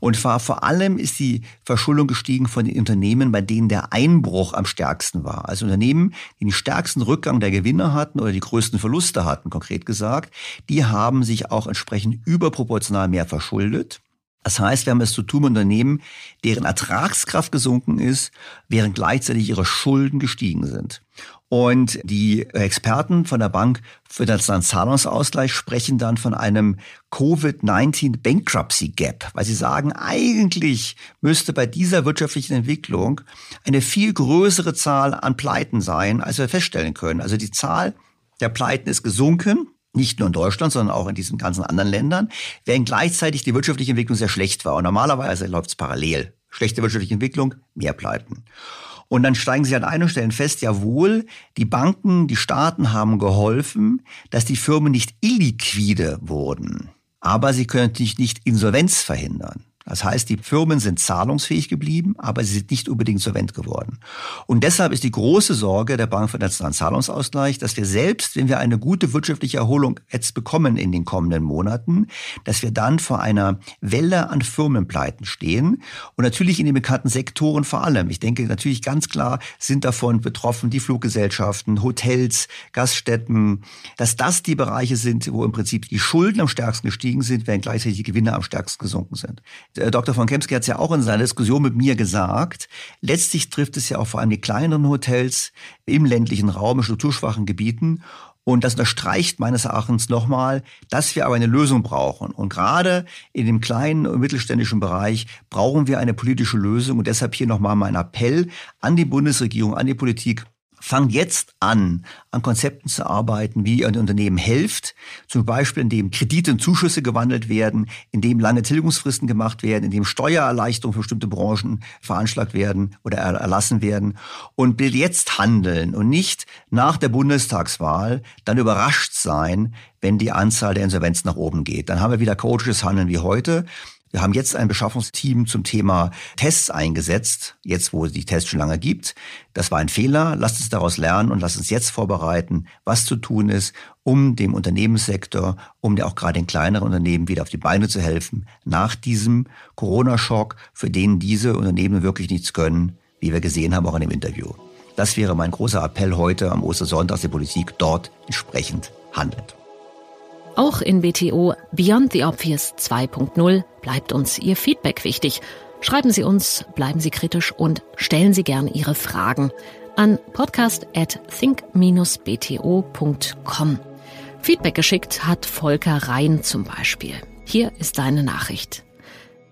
Und war, vor allem ist die Verschuldung gestiegen von den Unternehmen, bei denen der Einbruch am stärksten war. Also Unternehmen, die den stärksten Rückgang der Gewinne hatten oder die größten Verluste hatten, konkret gesagt, die haben sich auch entsprechend überproportional mehr verschuldet. Das heißt, wir haben es zu tun mit Unternehmen, deren Ertragskraft gesunken ist, während gleichzeitig ihre Schulden gestiegen sind. Und die Experten von der Bank für den Zahlungsausgleich sprechen dann von einem Covid-19 Bankruptcy Gap, weil sie sagen, eigentlich müsste bei dieser wirtschaftlichen Entwicklung eine viel größere Zahl an Pleiten sein, als wir feststellen können. Also die Zahl der Pleiten ist gesunken nicht nur in Deutschland, sondern auch in diesen ganzen anderen Ländern, während gleichzeitig die wirtschaftliche Entwicklung sehr schlecht war. Und normalerweise läuft es parallel. Schlechte wirtschaftliche Entwicklung, mehr Pleiten. Und dann steigen sie an einer Stelle fest, jawohl, die Banken, die Staaten haben geholfen, dass die Firmen nicht illiquide wurden. Aber sie können natürlich nicht Insolvenz verhindern. Das heißt, die Firmen sind zahlungsfähig geblieben, aber sie sind nicht unbedingt solvent geworden. Und deshalb ist die große Sorge der Bank für den Nationalen Zahlungsausgleich, dass wir selbst, wenn wir eine gute wirtschaftliche Erholung jetzt bekommen in den kommenden Monaten, dass wir dann vor einer Welle an Firmenpleiten stehen und natürlich in den bekannten Sektoren vor allem. Ich denke natürlich ganz klar sind davon betroffen die Fluggesellschaften, Hotels, Gaststätten, dass das die Bereiche sind, wo im Prinzip die Schulden am stärksten gestiegen sind, während gleichzeitig die Gewinne am stärksten gesunken sind. Äh, Dr. von Kemsky hat es ja auch in seiner Diskussion mit mir gesagt, letztlich trifft es ja auch vor allem die kleineren Hotels im ländlichen Raum, in strukturschwachen Gebieten. Und das unterstreicht meines Erachtens nochmal, dass wir aber eine Lösung brauchen. Und gerade in dem kleinen und mittelständischen Bereich brauchen wir eine politische Lösung. Und deshalb hier nochmal mein Appell an die Bundesregierung, an die Politik, Fangt jetzt an, an Konzepten zu arbeiten, wie ihr ein Unternehmen helft, zum Beispiel indem Kredite und Zuschüsse gewandelt werden, indem lange Tilgungsfristen gemacht werden, indem Steuererleichterungen für bestimmte Branchen veranschlagt werden oder erlassen werden und will jetzt handeln und nicht nach der Bundestagswahl dann überrascht sein, wenn die Anzahl der Insolvenzen nach oben geht. Dann haben wir wieder coaches Handeln wie heute. Wir haben jetzt ein Beschaffungsteam zum Thema Tests eingesetzt, jetzt wo es die Tests schon lange gibt. Das war ein Fehler. Lasst uns daraus lernen und lasst uns jetzt vorbereiten, was zu tun ist, um dem Unternehmenssektor, um auch gerade den kleineren Unternehmen wieder auf die Beine zu helfen, nach diesem Corona-Schock, für den diese Unternehmen wirklich nichts können, wie wir gesehen haben, auch in dem Interview. Das wäre mein großer Appell heute am Ostersonntag, dass die Politik dort entsprechend handelt.
Auch in BTO Beyond the Obvious 2.0 bleibt uns Ihr Feedback wichtig. Schreiben Sie uns, bleiben Sie kritisch und stellen Sie gern Ihre Fragen an podcast at think-bto.com. Feedback geschickt hat Volker Rhein zum Beispiel. Hier ist seine Nachricht.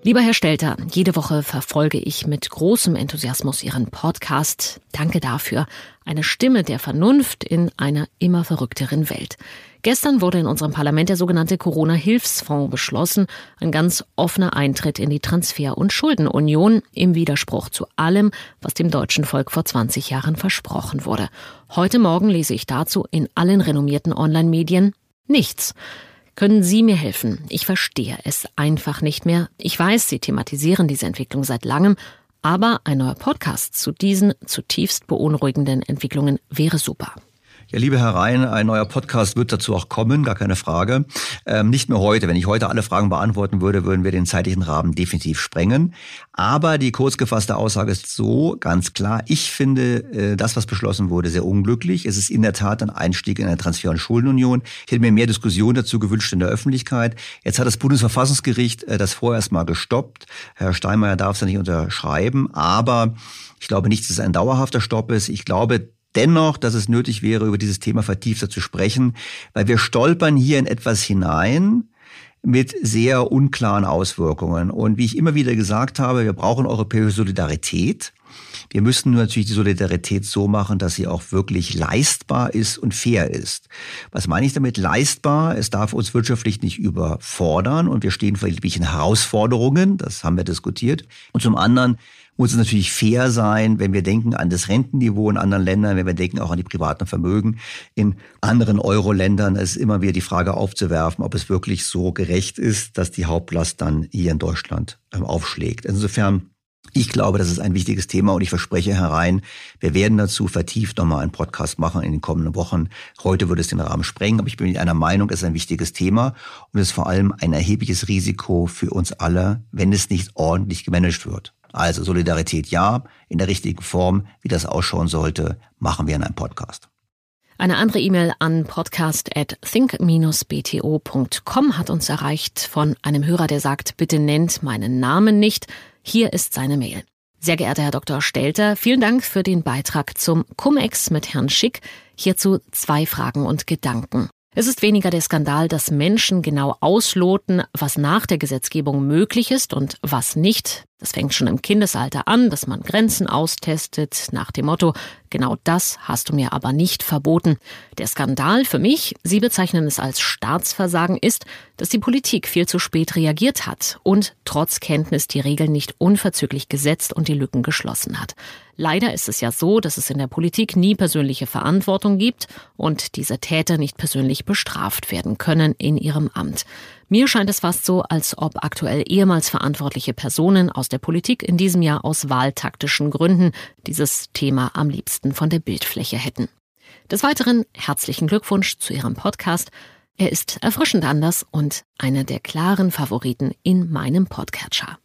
Lieber Herr Stelter, jede Woche verfolge ich mit großem Enthusiasmus Ihren Podcast. Danke dafür. Eine Stimme der Vernunft in einer immer verrückteren Welt. Gestern wurde in unserem Parlament der sogenannte Corona-Hilfsfonds beschlossen, ein ganz offener Eintritt in die Transfer- und Schuldenunion im Widerspruch zu allem, was dem deutschen Volk vor 20 Jahren versprochen wurde. Heute Morgen lese ich dazu in allen renommierten Online-Medien nichts. Können Sie mir helfen? Ich verstehe es einfach nicht mehr. Ich weiß, Sie thematisieren diese Entwicklung seit langem, aber ein neuer Podcast zu diesen zutiefst beunruhigenden Entwicklungen wäre super.
Ja, liebe Herr Rhein, ein neuer Podcast wird dazu auch kommen, gar keine Frage. Ähm, nicht nur heute. Wenn ich heute alle Fragen beantworten würde, würden wir den zeitlichen Rahmen definitiv sprengen. Aber die kurz gefasste Aussage ist so, ganz klar, ich finde äh, das, was beschlossen wurde, sehr unglücklich. Es ist in der Tat ein Einstieg in eine Transfer- und Schuldenunion. Ich hätte mir mehr Diskussion dazu gewünscht in der Öffentlichkeit. Jetzt hat das Bundesverfassungsgericht äh, das vorerst mal gestoppt. Herr Steinmeier darf es ja nicht unterschreiben, aber ich glaube nicht, dass es ein dauerhafter Stopp ist. Ich glaube, dennoch, dass es nötig wäre, über dieses Thema vertiefter zu sprechen, weil wir stolpern hier in etwas hinein, mit sehr unklaren Auswirkungen. Und wie ich immer wieder gesagt habe, wir brauchen europäische Solidarität. Wir müssen natürlich die Solidarität so machen, dass sie auch wirklich leistbar ist und fair ist. Was meine ich damit? Leistbar. Es darf uns wirtschaftlich nicht überfordern und wir stehen vor irgendwelchen Herausforderungen. Das haben wir diskutiert. Und zum anderen muss es natürlich fair sein, wenn wir denken an das Rentenniveau in anderen Ländern, wenn wir denken auch an die privaten Vermögen in anderen Euro-Ländern. Ist immer wieder die Frage aufzuwerfen, ob es wirklich so gerecht ist, dass die Hauptlast dann hier in Deutschland ähm, aufschlägt. Insofern ich glaube, das ist ein wichtiges Thema und ich verspreche herein, wir werden dazu vertieft nochmal einen Podcast machen in den kommenden Wochen. Heute würde es den Rahmen sprengen, aber ich bin einer Meinung, es ist ein wichtiges Thema und es ist vor allem ein erhebliches Risiko für uns alle, wenn es nicht ordentlich gemanagt wird. Also Solidarität ja, in der richtigen Form, wie das ausschauen sollte, machen wir in einem Podcast.
Eine andere E-Mail an podcast at think-bto.com hat uns erreicht von einem Hörer, der sagt, bitte nennt meinen Namen nicht. Hier ist seine Mail. Sehr geehrter Herr Dr. Stelter, vielen Dank für den Beitrag zum Cum-Ex mit Herrn Schick. Hierzu zwei Fragen und Gedanken. Es ist weniger der Skandal, dass Menschen genau ausloten, was nach der Gesetzgebung möglich ist und was nicht. Das fängt schon im Kindesalter an, dass man Grenzen austestet, nach dem Motto, genau das hast du mir aber nicht verboten. Der Skandal für mich, Sie bezeichnen es als Staatsversagen, ist, dass die Politik viel zu spät reagiert hat und trotz Kenntnis die Regeln nicht unverzüglich gesetzt und die Lücken geschlossen hat. Leider ist es ja so, dass es in der Politik nie persönliche Verantwortung gibt und diese Täter nicht persönlich bestraft werden können in ihrem Amt. Mir scheint es fast so, als ob aktuell ehemals verantwortliche Personen aus der Politik in diesem Jahr aus wahltaktischen Gründen dieses Thema am liebsten von der Bildfläche hätten. Des Weiteren herzlichen Glückwunsch zu Ihrem Podcast. Er ist erfrischend anders und einer der klaren Favoriten in meinem Podcatcher.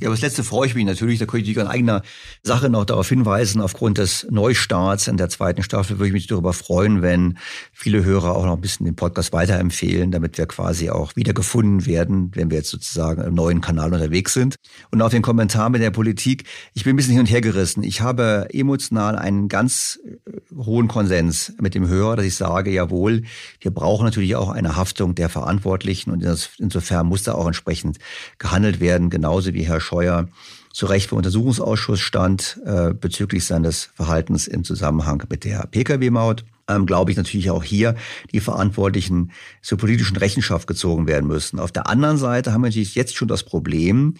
Ja, aber das letzte freue ich mich natürlich. Da könnte ich in eigener Sache noch darauf hinweisen. Aufgrund des Neustarts in der zweiten Staffel würde ich mich darüber freuen, wenn viele Hörer auch noch ein bisschen den Podcast weiterempfehlen, damit wir quasi auch wiedergefunden werden, wenn wir jetzt sozusagen im neuen Kanal unterwegs sind. Und auf den Kommentar mit der Politik. Ich bin ein bisschen hin und her gerissen. Ich habe emotional einen ganz äh, hohen Konsens mit dem Hörer, dass ich sage, jawohl, wir brauchen natürlich auch eine Haftung der Verantwortlichen und insofern muss da auch entsprechend gehandelt werden, genauso wie Herr Scheuer zu Recht vor Untersuchungsausschuss stand äh, bezüglich seines Verhaltens im Zusammenhang mit der Pkw-Maut. Ähm, glaube ich natürlich auch hier die Verantwortlichen zur politischen Rechenschaft gezogen werden müssen. Auf der anderen Seite haben wir natürlich jetzt schon das Problem,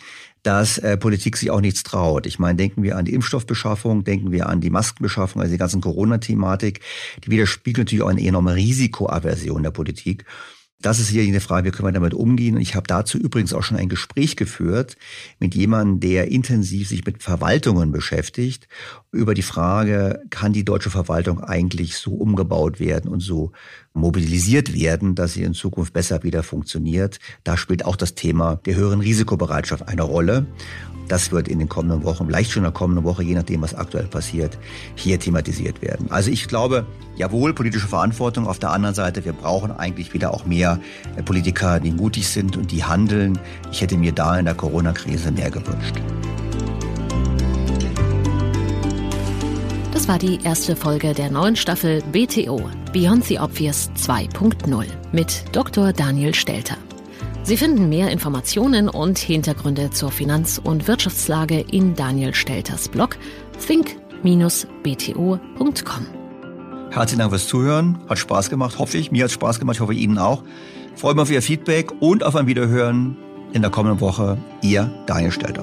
dass äh, Politik sich auch nichts traut. Ich meine, denken wir an die Impfstoffbeschaffung, denken wir an die Maskenbeschaffung, also die ganzen Corona-Thematik, die widerspiegelt natürlich auch eine enorme Risikoaversion der Politik. Das ist hier eine Frage, wie können wir damit umgehen? Und ich habe dazu übrigens auch schon ein Gespräch geführt mit jemandem, der intensiv sich mit Verwaltungen beschäftigt, über die Frage, kann die deutsche Verwaltung eigentlich so umgebaut werden und so mobilisiert werden, dass sie in Zukunft besser wieder funktioniert. Da spielt auch das Thema der höheren Risikobereitschaft eine Rolle. Das wird in den kommenden Wochen, vielleicht schon in der kommenden Woche, je nachdem, was aktuell passiert, hier thematisiert werden. Also ich glaube, jawohl, politische Verantwortung. Auf der anderen Seite, wir brauchen eigentlich wieder auch mehr äh, Politiker, die mutig sind und die handeln. Ich hätte mir da in der Corona-Krise mehr gewünscht.
Das war die erste Folge der neuen Staffel BTO Beyond the Obvious 2.0 mit Dr. Daniel Stelter. Sie finden mehr Informationen und Hintergründe zur Finanz- und Wirtschaftslage in Daniel Stelters Blog think-bto.com.
Herzlichen Dank fürs Zuhören. Hat Spaß gemacht, hoffe ich. Mir hat Spaß gemacht, ich hoffe Ihnen auch. Freue mich auf Ihr Feedback und auf ein Wiederhören in der kommenden Woche. Ihr Daniel Stelter.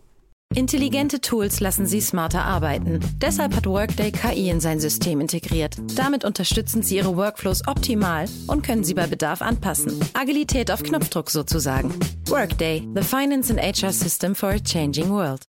Intelligente Tools lassen Sie smarter arbeiten. Deshalb hat Workday KI in sein System integriert. Damit unterstützen Sie Ihre Workflows optimal und können sie bei Bedarf anpassen. Agilität auf Knopfdruck sozusagen. Workday, the finance and HR system for a changing world.